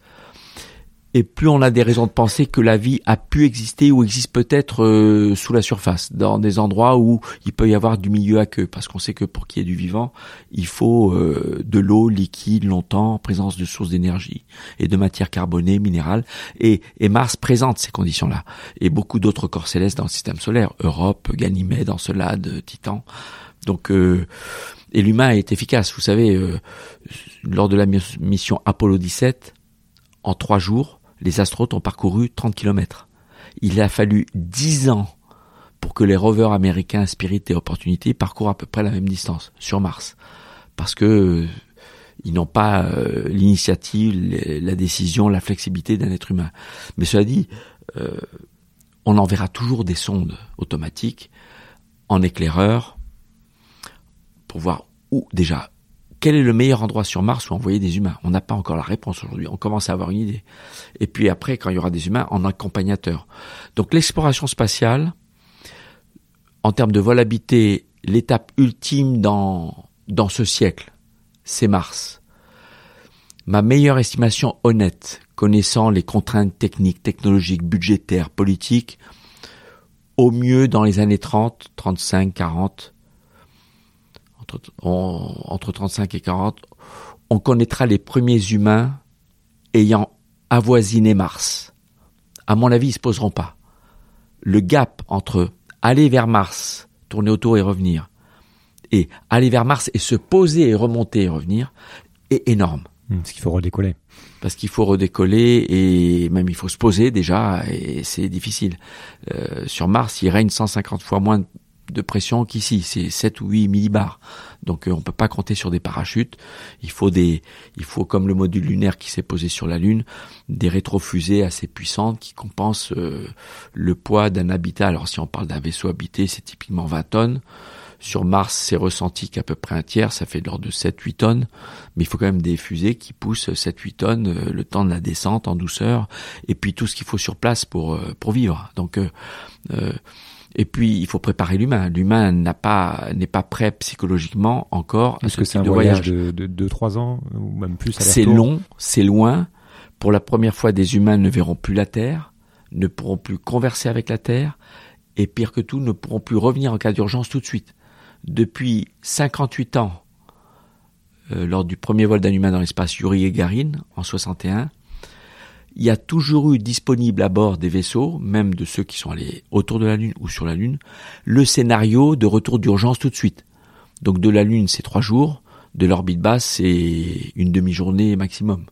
et plus on a des raisons de penser que la vie a pu exister ou existe peut-être euh, sous la surface, dans des endroits où il peut y avoir du milieu aqueux, parce qu'on sait que pour qu'il y ait du vivant, il faut euh, de l'eau liquide longtemps, présence de sources d'énergie et de matières carbonées, minérales, et, et Mars présente ces conditions-là, et beaucoup d'autres corps célestes dans le système solaire, Europe, Ganymède, Encelade, Titan, donc euh, et l'humain est efficace. Vous savez, lors de la mission Apollo 17, en trois jours, les astronautes ont parcouru 30 km. Il a fallu 10 ans pour que les rovers américains Spirit et Opportunity parcourent à peu près la même distance sur Mars. Parce que euh, ils n'ont pas euh, l'initiative, la décision, la flexibilité d'un être humain. Mais cela dit, euh, on enverra toujours des sondes automatiques en éclaireur pour voir où déjà quel est le meilleur endroit sur Mars où envoyer des humains? On n'a pas encore la réponse aujourd'hui. On commence à avoir une idée. Et puis après, quand il y aura des humains, en accompagnateur. Donc l'exploration spatiale, en termes de vol habité, l'étape ultime dans, dans ce siècle, c'est Mars. Ma meilleure estimation honnête, connaissant les contraintes techniques, technologiques, budgétaires, politiques, au mieux dans les années 30, 35, 40, entre, 35 et 40, on connaîtra les premiers humains ayant avoisiné Mars. À mon avis, ils se poseront pas. Le gap entre aller vers Mars, tourner autour et revenir, et aller vers Mars et se poser et remonter et revenir est énorme. Hmm, parce qu'il faut redécoller. Parce qu'il faut redécoller et même il faut se poser déjà et c'est difficile. Euh, sur Mars, il règne 150 fois moins de pression qu'ici, c'est 7 ou 8 millibars. Donc euh, on peut pas compter sur des parachutes. Il faut des, il faut comme le module lunaire qui s'est posé sur la Lune, des rétrofusées assez puissantes qui compensent euh, le poids d'un habitat. Alors si on parle d'un vaisseau habité, c'est typiquement 20 tonnes. Sur Mars, c'est ressenti qu'à peu près un tiers, ça fait de l'ordre de 7-8 tonnes, mais il faut quand même des fusées qui poussent 7-8 tonnes euh, le temps de la descente en douceur, et puis tout ce qu'il faut sur place pour pour vivre. Donc euh, et puis, il faut préparer l'humain. L'humain n'a pas n'est pas prêt psychologiquement encore à ce que c'est un voyage, de, de, de 3 ans ou même plus C'est long, c'est loin. Pour la première fois, des humains ne verront plus la Terre, ne pourront plus converser avec la Terre, et pire que tout, ne pourront plus revenir en cas d'urgence tout de suite. Depuis 58 ans, euh, lors du premier vol d'un humain dans l'espace, Yuri Gagarin, en 61, il y a toujours eu disponible à bord des vaisseaux, même de ceux qui sont allés autour de la Lune ou sur la Lune, le scénario de retour d'urgence tout de suite. Donc de la Lune, c'est trois jours, de l'orbite basse, c'est une demi-journée maximum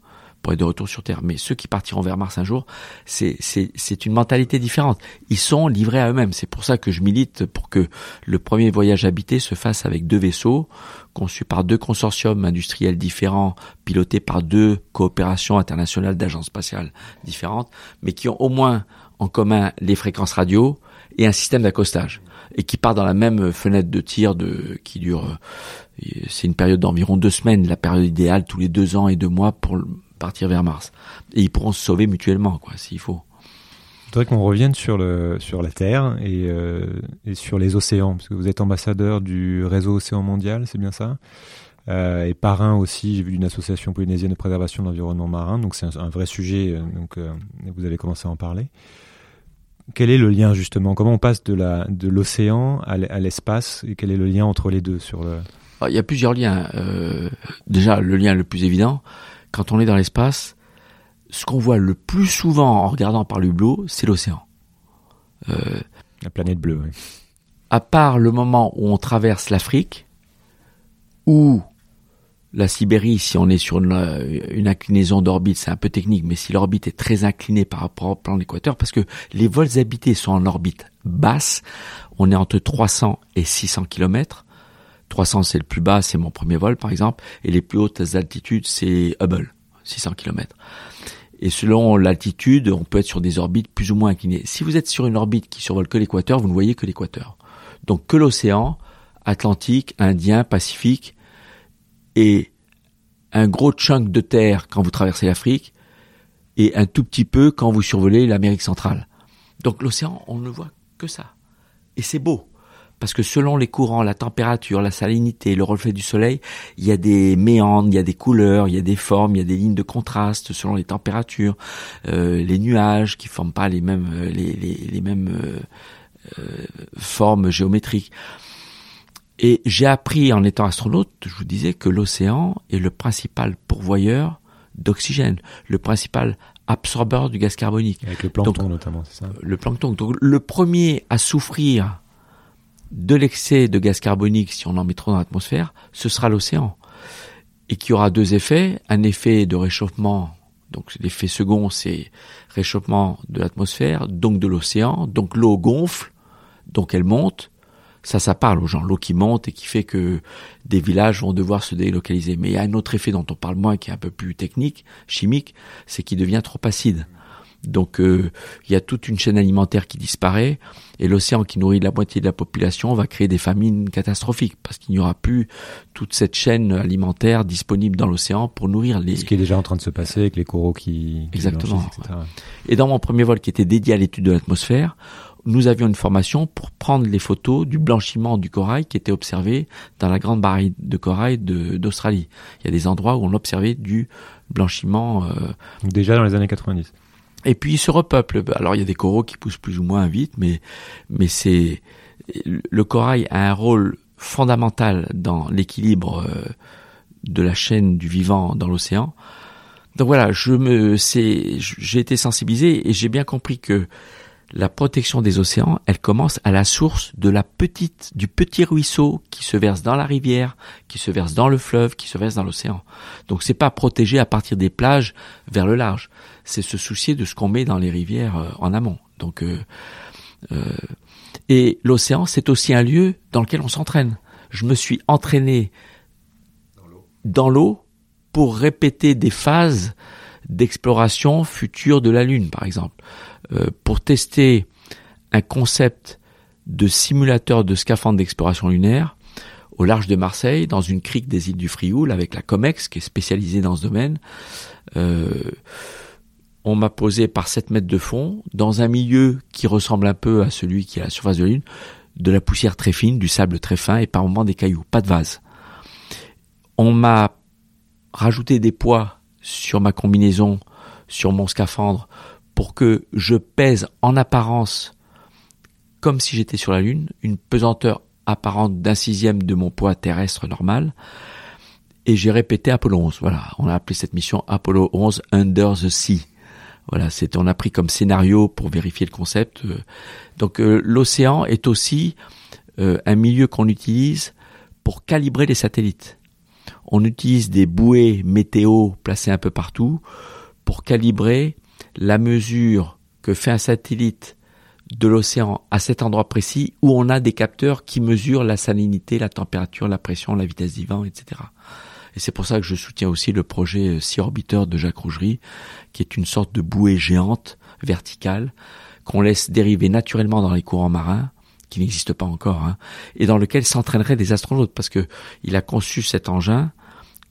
pour être de retour sur Terre. Mais ceux qui partiront vers Mars un jour, c'est, une mentalité différente. Ils sont livrés à eux-mêmes. C'est pour ça que je milite pour que le premier voyage habité se fasse avec deux vaisseaux, conçus par deux consortiums industriels différents, pilotés par deux coopérations internationales d'agences spatiales différentes, mais qui ont au moins en commun les fréquences radio et un système d'accostage et qui part dans la même fenêtre de tir de qui dure euh, c'est une période d'environ deux semaines la période idéale tous les deux ans et deux mois pour partir vers Mars. Et ils pourront se sauver mutuellement, quoi, s'il faut. Je voudrais qu'on revienne sur, le, sur la Terre et, euh, et sur les océans, parce que vous êtes ambassadeur du réseau Océan Mondial, c'est bien ça? Euh, et parrain aussi, j'ai vu d'une association polynésienne de préservation de l'environnement marin, donc c'est un, vrai sujet, euh, donc euh, vous avez commencé à en parler. Quel est le lien justement? Comment on passe de la de l'océan à l'espace? Et quel est le lien entre les deux sur le Il y a plusieurs liens. Déjà, le lien le plus évident, quand on est dans l'espace, ce qu'on voit le plus souvent en regardant par le hublot, c'est l'océan. Euh, la planète bleue. Oui. À part le moment où on traverse l'Afrique, ou la Sibérie, si on est sur une, inclinaison d'orbite, c'est un peu technique, mais si l'orbite est très inclinée par rapport au plan d'équateur, parce que les vols habités sont en orbite basse, on est entre 300 et 600 kilomètres, 300 c'est le plus bas, c'est mon premier vol par exemple, et les plus hautes altitudes c'est Hubble, 600 km. Et selon l'altitude, on peut être sur des orbites plus ou moins inclinées. Si vous êtes sur une orbite qui survole que l'équateur, vous ne voyez que l'équateur. Donc que l'océan, Atlantique, Indien, Pacifique, et un gros chunk de terre quand vous traversez l'Afrique, et un tout petit peu quand vous survolez l'Amérique centrale. Donc l'océan, on ne voit que ça. Et c'est beau. Parce que selon les courants, la température, la salinité, le reflet du soleil, il y a des méandres, il y a des couleurs, il y a des formes, il y a des lignes de contraste selon les températures, euh, les nuages qui forment pas les mêmes euh, les, les, mêmes euh, formes géométriques. Et j'ai appris en étant astronaute, je vous disais que l'océan est le principal pourvoyeur d'oxygène, le principal absorbeur du gaz carbonique. Avec le plancton notamment, c'est ça? Le plancton. Donc le premier à souffrir de l'excès de gaz carbonique, si on en met trop dans l'atmosphère, ce sera l'océan. Et qui aura deux effets. Un effet de réchauffement, donc l'effet second, c'est réchauffement de l'atmosphère, donc de l'océan, donc l'eau gonfle, donc elle monte, ça, ça parle aux gens. L'eau qui monte et qui fait que des villages vont devoir se délocaliser. Mais il y a un autre effet dont on parle moins, qui est un peu plus technique, chimique, c'est qu'il devient trop acide. Donc euh, il y a toute une chaîne alimentaire qui disparaît et l'océan qui nourrit la moitié de la population va créer des famines catastrophiques parce qu'il n'y aura plus toute cette chaîne alimentaire disponible dans l'océan pour nourrir les. Ce qui est déjà en train de se passer avec les coraux qui. Exactement. Et dans mon premier vol qui était dédié à l'étude de l'atmosphère, nous avions une formation pour prendre les photos du blanchiment du corail qui était observé dans la grande barrière de corail d'Australie. Il y a des endroits où on observait du blanchiment. Euh, Déjà dans les années 90. Et puis il se repeuple. Alors il y a des coraux qui poussent plus ou moins vite, mais mais c'est le corail a un rôle fondamental dans l'équilibre euh, de la chaîne du vivant dans l'océan. Donc voilà, je me c'est j'ai été sensibilisé et j'ai bien compris que la protection des océans, elle commence à la source de la petite, du petit ruisseau qui se verse dans la rivière, qui se verse dans le fleuve, qui se verse dans l'océan. Donc c'est pas protéger à partir des plages vers le large, c'est se soucier de ce qu'on met dans les rivières euh, en amont. Donc euh, euh, et l'océan, c'est aussi un lieu dans lequel on s'entraîne. Je me suis entraîné dans l'eau pour répéter des phases d'exploration future de la Lune, par exemple. Euh, pour tester un concept de simulateur de scaphandre d'exploration lunaire au large de Marseille, dans une crique des îles du Frioul, avec la COMEX, qui est spécialisée dans ce domaine. Euh, on m'a posé par 7 mètres de fond, dans un milieu qui ressemble un peu à celui qui est à la surface de la Lune, de la poussière très fine, du sable très fin et par moments des cailloux, pas de vase. On m'a rajouté des poids sur ma combinaison, sur mon scaphandre, pour que je pèse en apparence comme si j'étais sur la Lune, une pesanteur apparente d'un sixième de mon poids terrestre normal. Et j'ai répété Apollo 11. Voilà, on a appelé cette mission Apollo 11 Under the Sea. Voilà, c'était on a pris comme scénario pour vérifier le concept. Donc euh, l'océan est aussi euh, un milieu qu'on utilise pour calibrer les satellites. On utilise des bouées météo placées un peu partout pour calibrer la mesure que fait un satellite de l'océan à cet endroit précis où on a des capteurs qui mesurent la salinité, la température, la pression, la vitesse du vent, etc. Et c'est pour ça que je soutiens aussi le projet Sea Orbiter de Jacques Rougerie, qui est une sorte de bouée géante, verticale, qu'on laisse dériver naturellement dans les courants marins, qui n'existent pas encore, hein, et dans lequel s'entraîneraient des astronautes, parce que il a conçu cet engin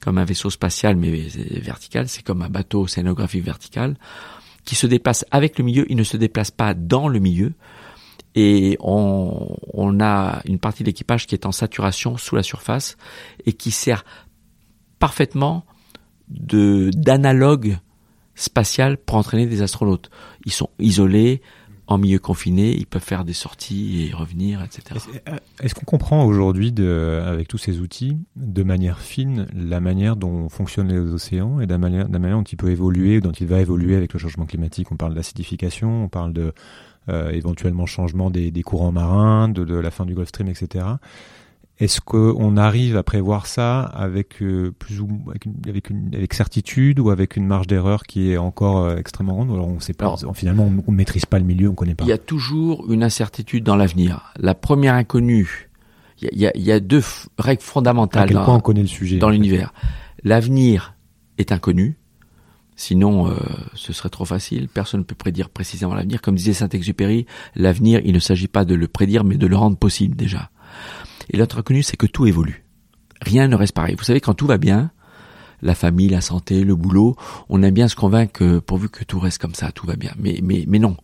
comme un vaisseau spatial mais vertical, c'est comme un bateau scénographique vertical, qui se déplace avec le milieu, il ne se déplace pas dans le milieu. Et on, on a une partie de l'équipage qui est en saturation sous la surface et qui sert parfaitement de d'analogue spatial pour entraîner des astronautes. Ils sont isolés, en milieu confiné, ils peuvent faire des sorties et revenir, etc. Euh, est-ce qu'on comprend aujourd'hui, avec tous ces outils, de manière fine, la manière dont fonctionnent les océans et de la manière, la manière dont il peut évoluer, dont il va évoluer avec le changement climatique? On parle d'acidification, on parle de euh, éventuellement changement des, des, courants marins, de, de, la fin du Gulf Stream, etc. Est-ce qu'on arrive à prévoir ça avec euh, plus ou avec, une, avec, certitude ou avec une marge d'erreur qui est encore euh, extrêmement grande? Alors on sait pas. finalement, on, ne maîtrise pas le milieu, on connaît pas. Il y a toujours une incertitude dans l'avenir. La première inconnue. Il y a, il y a deux règles fondamentales. À quel point on connaît le sujet? dans l'univers L'avenir est inconnu. Sinon, euh, ce serait trop facile. Personne ne peut prédire précisément l'avenir. Comme disait Saint-Exupéry, l'avenir, il ne s'agit pas de le prédire, mais de le rendre possible déjà. Et l'autre inconnu, c'est que tout évolue. Rien ne reste pareil. Vous savez, quand tout va bien, la famille, la santé, le boulot. On aime bien se convaincre que pourvu que tout reste comme ça, tout va bien. Mais, mais, mais non,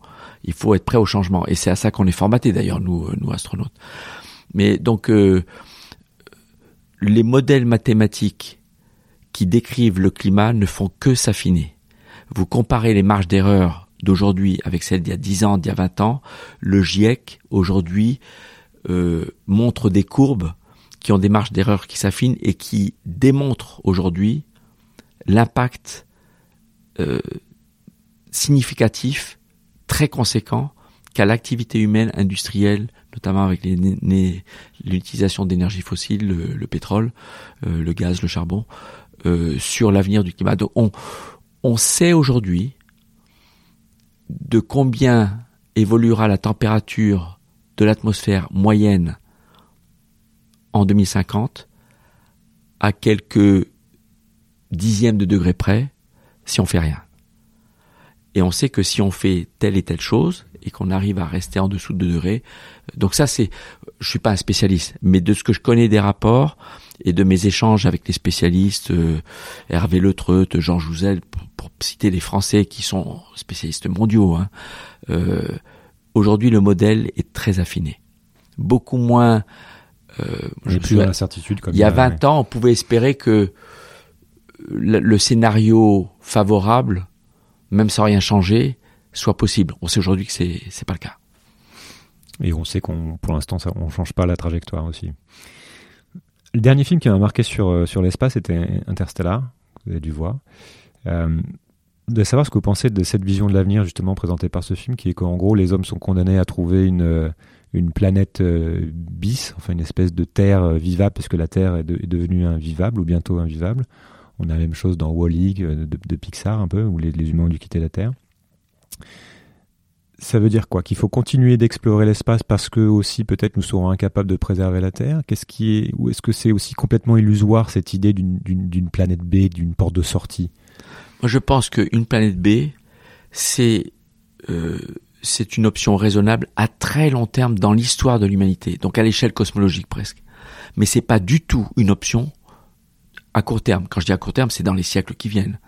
il faut être prêt au changement. Et c'est à ça qu'on est formaté d'ailleurs, nous, nous astronautes. Mais donc, euh, les modèles mathématiques qui décrivent le climat ne font que s'affiner. Vous comparez les marges d'erreur d'aujourd'hui avec celles d'il y a 10 ans, d'il y a 20 ans, le GIEC aujourd'hui euh, montre des courbes qui ont des marges d'erreur qui s'affinent et qui démontrent aujourd'hui l'impact euh, significatif, très conséquent, qu'a l'activité humaine industrielle, notamment avec l'utilisation d'énergie fossile, le, pétrole, euh, le gaz, le charbon, euh, sur l'avenir du climat. On sait aujourd'hui de combien évoluera la température de l'atmosphère moyenne en 2050 à quelques dixièmes de degrés près si on fait rien. Et on sait que si on fait telle et telle chose et qu'on arrive à rester en dessous de 2 degrés, donc ça c'est, je suis pas un spécialiste, mais de ce que je connais des rapports et de mes échanges avec les spécialistes, euh, Hervé Letreut, Jean Jouzel, pour, citer les Français qui sont spécialistes mondiaux, hein, euh, aujourd'hui le modèle est très affiné, beaucoup moins euh, je plus dans l'incertitude. il y a 20 ans, on pouvait espérer que le, scénario favorable, même sans rien changer, soit possible. On sait aujourd'hui que c'est c'est pas le cas. Et on sait qu'on, pour l'instant, ça, on change pas la trajectoire aussi. Le dernier film qui m'a marqué sur euh, sur l'espace était Interstellar. Vous avez dû voir. Euh, de savoir ce que vous pensez de cette vision de l'avenir justement présentée par ce film, qui est qu'en gros les hommes sont condamnés à trouver une une planète euh, bis, enfin une espèce de terre euh, vivable, parce que la Terre est, devenue invivable ou bientôt invivable. On a la même chose dans Wall-E euh, de, Pixar un peu, où les, humains ont dû quitter la Terre. Ça veut dire quoi? Qu'il faut continuer d'explorer l'espace parce que aussi peut-être nous serons incapables de préserver la Terre? Qu'est-ce qui est ou est-ce que c'est aussi complètement illusoire cette idée d'une planète B, d'une porte de sortie? Je pense qu'une planète B, c'est c'est une option raisonnable à très long terme dans l'histoire de l'humanité, donc à l'échelle cosmologique presque. Mais c'est pas du tout une option à court terme. Quand je dis à court terme, c'est dans les siècles qui viennent.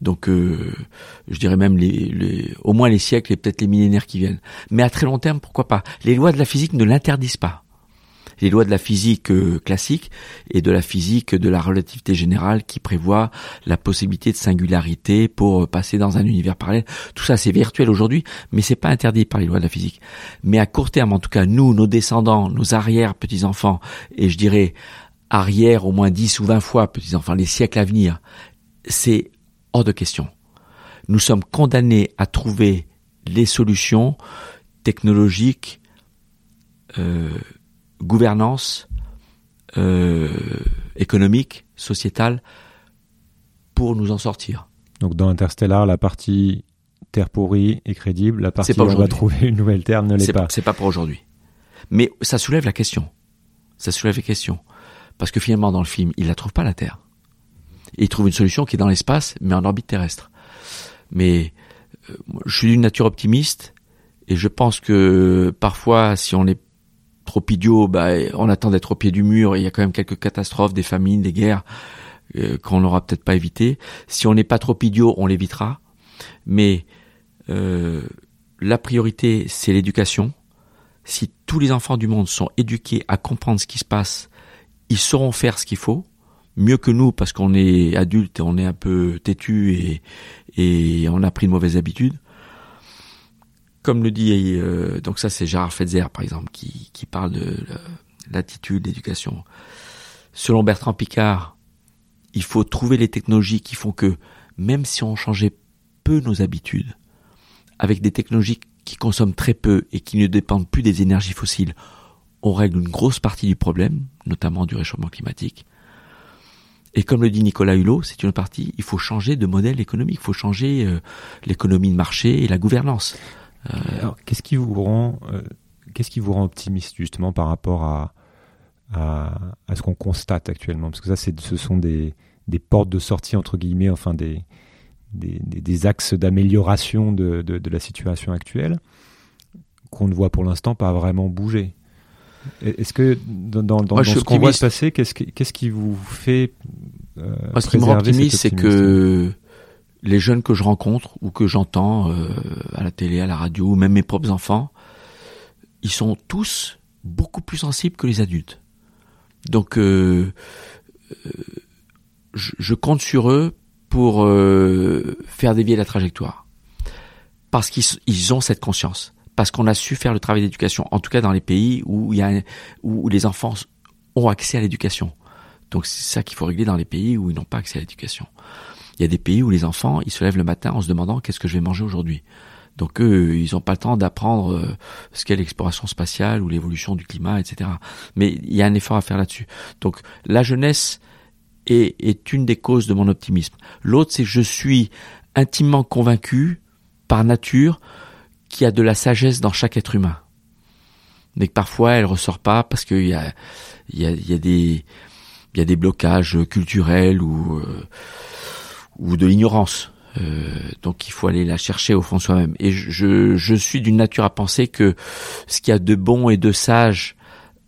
Donc, euh, je dirais même les, au moins les siècles et peut-être les millénaires qui viennent. Mais à très long terme, pourquoi pas? Les lois de la physique ne l'interdisent pas les lois de la physique euh, classique et de la physique de la relativité générale qui prévoit la possibilité de singularité pour euh, passer dans un univers parallèle. Tout ça, c'est virtuel aujourd'hui, mais c'est pas interdit par les lois de la physique. Mais à court terme, en tout cas, nous, nos descendants, nos arrières petits-enfants, et je dirais arrière au moins 10 ou 20 fois petits-enfants, les siècles à venir, c'est hors de question. Nous sommes condamnés à trouver les solutions technologiques, euh, gouvernance euh, économique, sociétale, pour nous en sortir. Donc dans Interstellar, la partie terre pourrie est crédible, la partie où on va trouver une nouvelle terre ne l'est pas. C'est pas pour aujourd'hui. Mais ça soulève la question. Ça soulève la question. Parce que finalement, dans le film, il la trouve pas la Terre. il trouve une solution qui est dans l'espace, mais en orbite terrestre. Mais euh, je suis d'une nature optimiste, et je pense que parfois, si on est trop idiot, bah, on attend d'être au pied du mur. il y a quand même quelques catastrophes, des famines, des guerres euh, qu'on n'aura peut-être pas évité. Si on n'est pas trop idiot, on l'évitera. Mais euh, la priorité, c'est l'éducation. Si tous les enfants du monde sont éduqués à comprendre ce qui se passe, ils sauront faire ce qu'il faut mieux que nous parce qu'on est adulte et on est un peu têtu et, et on a pris de mauvaises habitudes comme le dit, euh, donc ça c'est Gérard Fetzer par exemple, qui, qui parle de l'attitude, l'éducation. Selon Bertrand Picard, il faut trouver les technologies qui font que, même si on changeait peu nos habitudes, avec des technologies qui consomment très peu et qui ne dépendent plus des énergies fossiles, on règle une grosse partie du problème, notamment du réchauffement climatique. Et comme le dit Nicolas Hulot, c'est une partie, il faut changer de modèle économique, il faut changer euh, l'économie de marché et la gouvernance. Euh, Alors, qu'est-ce qui vous rend, euh, qu'est-ce qui vous rend optimiste justement par rapport à, à, à ce qu'on constate actuellement? Parce que ça, c'est, ce sont des, des portes de sortie entre guillemets, enfin des, des, des, axes d'amélioration de, de, de, la situation actuelle qu'on ne voit pour l'instant pas vraiment bouger. Est-ce que dans, dans, dans ce qu'on voit se passer, qu'est-ce qui, qu'est-ce qui vous fait Moi, ce qui me rend optimiste, c'est que les jeunes que je rencontre ou que j'entends euh, à la télé, à la radio, ou même mes propres enfants, ils sont tous beaucoup plus sensibles que les adultes. Donc, euh, euh je, compte sur eux pour faire dévier la trajectoire. Parce qu'ils ils ont cette conscience. Parce qu'on a su faire le travail d'éducation, en tout cas dans les pays où les enfants ont accès à l'éducation. Donc c'est ça qu'il faut régler dans les pays où ils n'ont pas accès à l'éducation. Il y a des pays où les enfants, ils se lèvent le matin en se demandant qu'est-ce que je vais manger aujourd'hui. Donc eux, ils n'ont pas le temps d'apprendre euh, ce qu'est l'exploration spatiale ou l'évolution du climat, etc. Mais il y a un effort à faire là-dessus. Donc la jeunesse est, est une des causes de mon optimisme. L'autre, c'est que je suis intimement convaincu, par nature, qu'il y a de la sagesse dans chaque être humain. Mais que parfois elle ressort pas parce qu'il y a, il y a, il y a des, il y a des blocages culturels ou euh, ou de l'ignorance. Euh, donc il faut aller la chercher au fond soi-même. Et je, je suis d'une nature à penser que ce qu'il y a de bon et de sage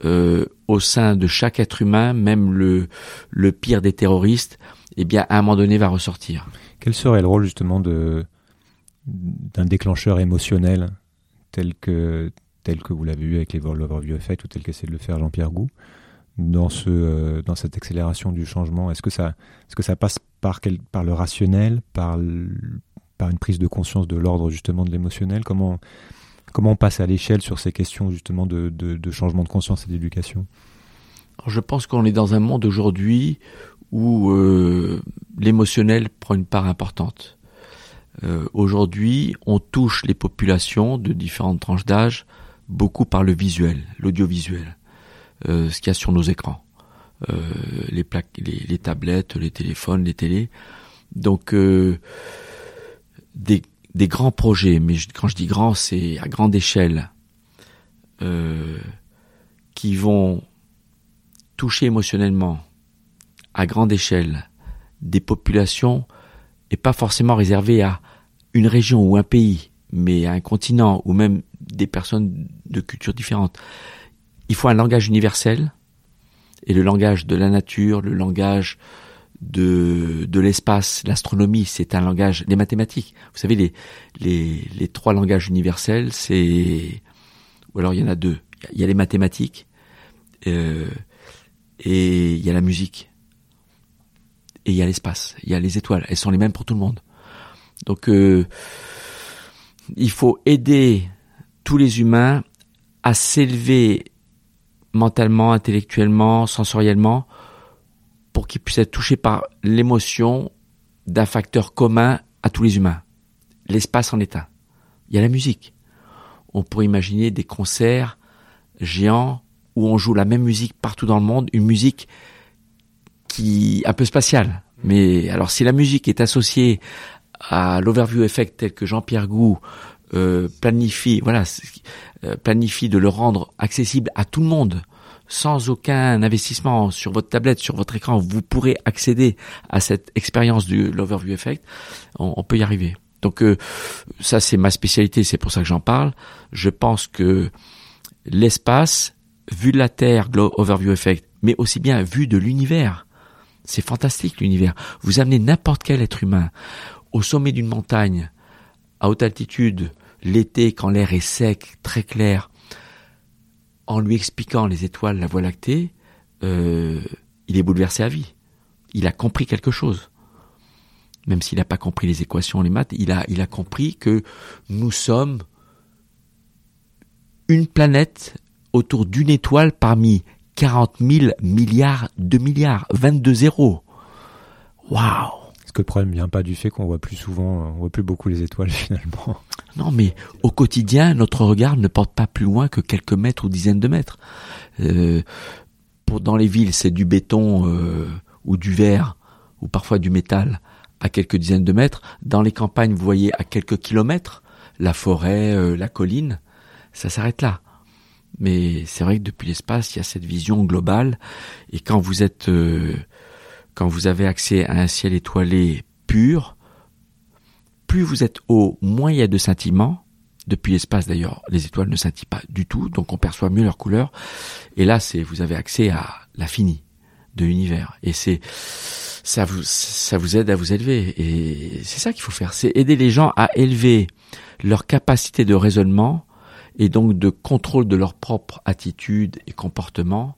euh, au sein de chaque être humain, même le, le pire des terroristes, eh bien à un moment donné va ressortir. Quel serait le rôle justement de d'un déclencheur émotionnel tel que tel que vous l'avez vu avec les Overview Effect ou tel qu'essaie de le faire Jean-Pierre dans ce euh, dans cette accélération du changement Est-ce que ça est-ce que ça passe par quel, par le rationnel, par par une prise de conscience de l'ordre justement de l'émotionnel? Comment comment on passe à l'échelle sur ces questions justement de, de, de changement de conscience et d'éducation? Je pense qu'on est dans un monde aujourd'hui où euh, l'émotionnel prend une part importante. Euh, aujourd'hui, on touche les populations de différentes tranches d'âge beaucoup par le visuel, l'audiovisuel. Euh, ce qu'il y a sur nos écrans. Euh, les, plaques, les, tablettes, les téléphones, les télés. Donc euh, des, des, grands projets, mais quand je dis grand, c'est à grande échelle, qui vont toucher émotionnellement à grande échelle des populations et pas forcément réservées à une région ou un pays, mais à un continent ou même des personnes de cultures différentes il faut un langage universel, et le langage de la nature, le langage de, de l'espace, l'astronomie, c'est un langage, les mathématiques. Vous savez, les, les, les trois langages universels, c'est, ou alors il y en a deux. Il y a les mathématiques, euh, et il y a la musique. Et il y a l'espace, il y a les étoiles. Elles sont les mêmes pour tout le monde. Donc, euh, il faut aider tous les humains à s'élever mentalement, intellectuellement, sensoriellement, pour qu'ils puissent être touchés par l'émotion d'un facteur commun à tous les humains. L'espace en est un. Il y a la musique. On pourrait imaginer des concerts géants où on joue la même musique partout dans le monde, une musique qui un peu spatiale. Mais alors si la musique est associée à l'overview effect tel que Jean-Pierre Gou euh, planifie, voilà, planifie de le rendre accessible à tout le monde sans aucun investissement sur votre tablette, sur votre écran, vous pourrez accéder à cette expérience du l'overview effect. On, peut y arriver. Donc euh, ça c'est ma spécialité, c'est pour ça que j'en parle. Je pense que l'espace, vu de la Terre, overview effect, mais aussi bien vu de l'univers, c'est fantastique l'univers. Vous amenez n'importe quel être humain au sommet d'une montagne, à haute altitude, l'été quand l'air est sec, très clair, en lui expliquant les étoiles, la Voie lactée, euh, il est bouleversé à vie. Il a compris quelque chose. Même s'il n'a pas compris les équations, les maths, il a, il a compris que nous sommes une planète autour d'une étoile parmi 40 000 milliards de milliards, 22 zéros. Waouh le problème vient pas du fait qu'on voit plus souvent, on voit plus beaucoup les étoiles (laughs) finalement Non, mais au quotidien, notre regard ne porte pas plus loin que quelques mètres ou dizaines de mètres. Euh, dans les villes, c'est du béton euh, ou du verre ou parfois du métal à quelques dizaines de mètres. Dans les campagnes, vous voyez à quelques kilomètres la forêt, euh, la colline. Ça s'arrête là. Mais c'est vrai que depuis l'espace, il y a cette vision globale. Et quand vous êtes quand vous avez accès à un ciel étoilé pur, plus vous êtes haut, moins il y a de scintillements. Depuis l'espace d'ailleurs, les étoiles ne scintillent pas du tout, donc on perçoit mieux leur couleur. Et là, c'est vous avez accès à l'infini de l'univers. Et c'est ça vous ça vous aide à vous élever et c'est ça qu'il faut faire, c'est aider les gens à élever leur capacité de raisonnement et donc de contrôle de leur propre attitude et comportement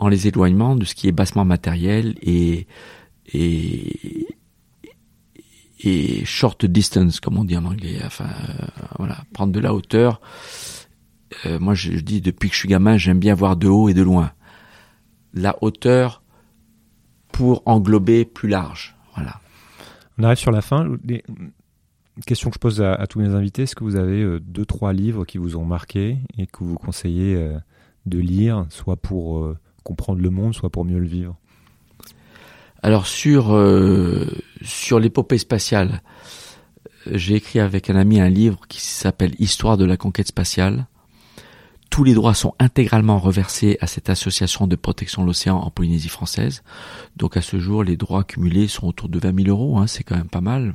en les éloignant de ce qui est bassement matériel et et et short distance comme on dit en anglais. Enfin euh, voilà. Prendre de la hauteur euh, moi je dis depuis que je suis gamin j'aime bien voir de haut et de loin. La hauteur pour englober plus large. Voilà. On arrive sur la fin. Les questions que je pose à, tous mes invités est-ce que vous avez euh, deux trois livres qui vous ont marqué et que vous conseillez de lire soit pour comprendre le monde soit pour mieux le vivre alors sur euh, sur l'épopée spatiale, j'ai écrit avec un ami un livre qui s'appelle Histoire de la conquête spatiale. Tous les droits sont intégralement reversés à cette association de protection de l'océan en Polynésie française. Donc à ce jour, les droits cumulés sont autour de 20 000 euros. Hein, c'est quand même pas mal.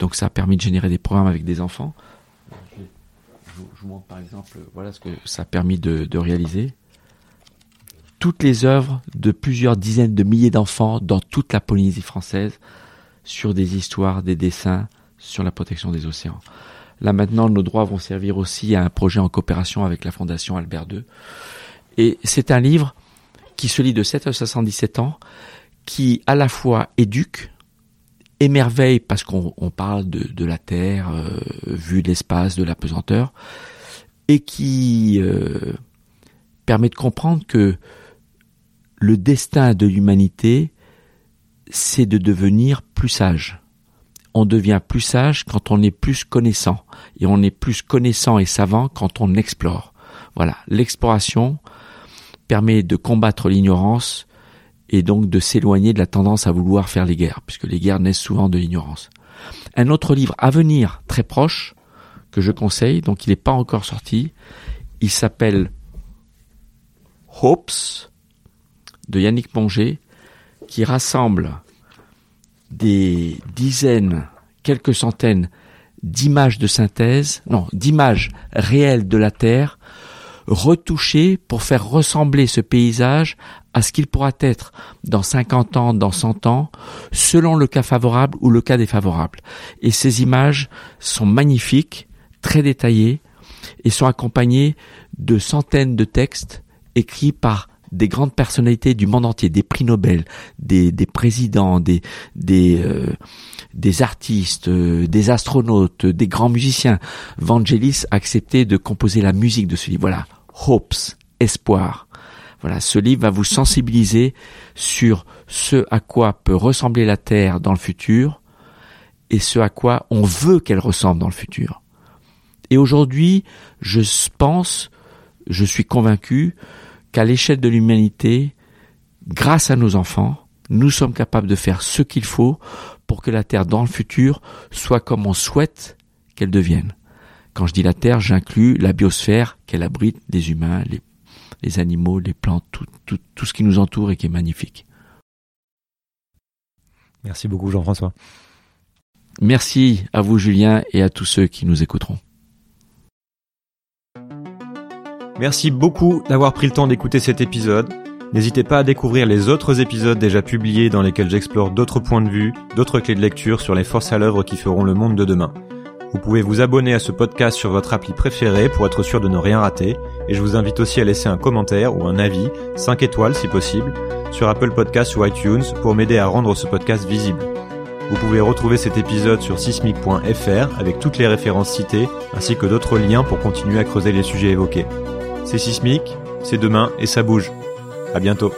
Donc ça a permis de générer des programmes avec des enfants. Je vous montre par exemple, voilà ce que ça a permis de réaliser toutes les œuvres de plusieurs dizaines de milliers d'enfants dans toute la Polynésie française sur des histoires, des dessins sur la protection des océans. Là maintenant, nos droits vont servir aussi à un projet en coopération avec la Fondation Albert II. Et c'est un livre qui se lit de 7 à 77 ans, qui à la fois éduque, émerveille parce qu'on parle de, la Terre, euh, vue de l'espace, de la pesanteur, et qui euh, permet de comprendre que le destin de l'humanité, c'est de devenir plus sage. On devient plus sage quand on est plus connaissant. Et on est plus connaissant et savant quand on explore. Voilà, l'exploration permet de combattre l'ignorance et donc de s'éloigner de la tendance à vouloir faire les guerres, puisque les guerres naissent souvent de l'ignorance. Un autre livre à venir, très proche, que je conseille, donc il n'est pas encore sorti, il s'appelle Hopes, de Yannick Monger qui rassemble des dizaines, quelques centaines d'images de synthèse, non, d'images réelles de la Terre, retouchées pour faire ressembler ce paysage à ce qu'il pourra être dans 50 ans, dans 100 ans, selon le cas favorable ou le cas défavorable. Et ces images sont magnifiques, très détaillées, et sont accompagnées de centaines de textes écrits par des grandes personnalités du monde entier, des prix Nobel, des, des présidents, des, des, euh, artistes, euh, des astronautes, des grands musiciens. Vangelis a accepté de composer la musique de ce livre. Voilà, Hopes, espoir. Voilà, ce livre va vous sensibiliser sur ce à quoi peut ressembler la Terre dans le futur et ce à quoi on veut qu'elle ressemble dans le futur. Et aujourd'hui, je pense, je suis convaincu qu'à l'échelle de l'humanité, grâce à nos enfants, nous sommes capables de faire ce qu'il faut pour que la Terre dans le futur soit comme on souhaite qu'elle devienne. Quand je dis la Terre, j'inclus la biosphère qu'elle abrite, les humains, les, animaux, les plantes, tout, tout, tout ce qui nous entoure et qui est magnifique. Merci beaucoup Jean-François. Merci à vous Julien et à tous ceux qui nous écouteront. Merci beaucoup d'avoir pris le temps d'écouter cet épisode. N'hésitez pas à découvrir les autres épisodes déjà publiés dans lesquels j'explore d'autres points de vue, d'autres clés de lecture sur les forces à l'œuvre qui feront le monde de demain. Vous pouvez vous abonner à ce podcast sur votre appli préférée pour être sûr de ne rien rater, et je vous invite aussi à laisser un commentaire ou un avis, 5 étoiles si possible, sur Apple Podcasts ou iTunes pour m'aider à rendre ce podcast visible. Vous pouvez retrouver cet épisode sur sismic.fr avec toutes les références citées, ainsi que d'autres liens pour continuer à creuser les sujets évoqués. C'est sismique, c'est demain et ça bouge. À bientôt.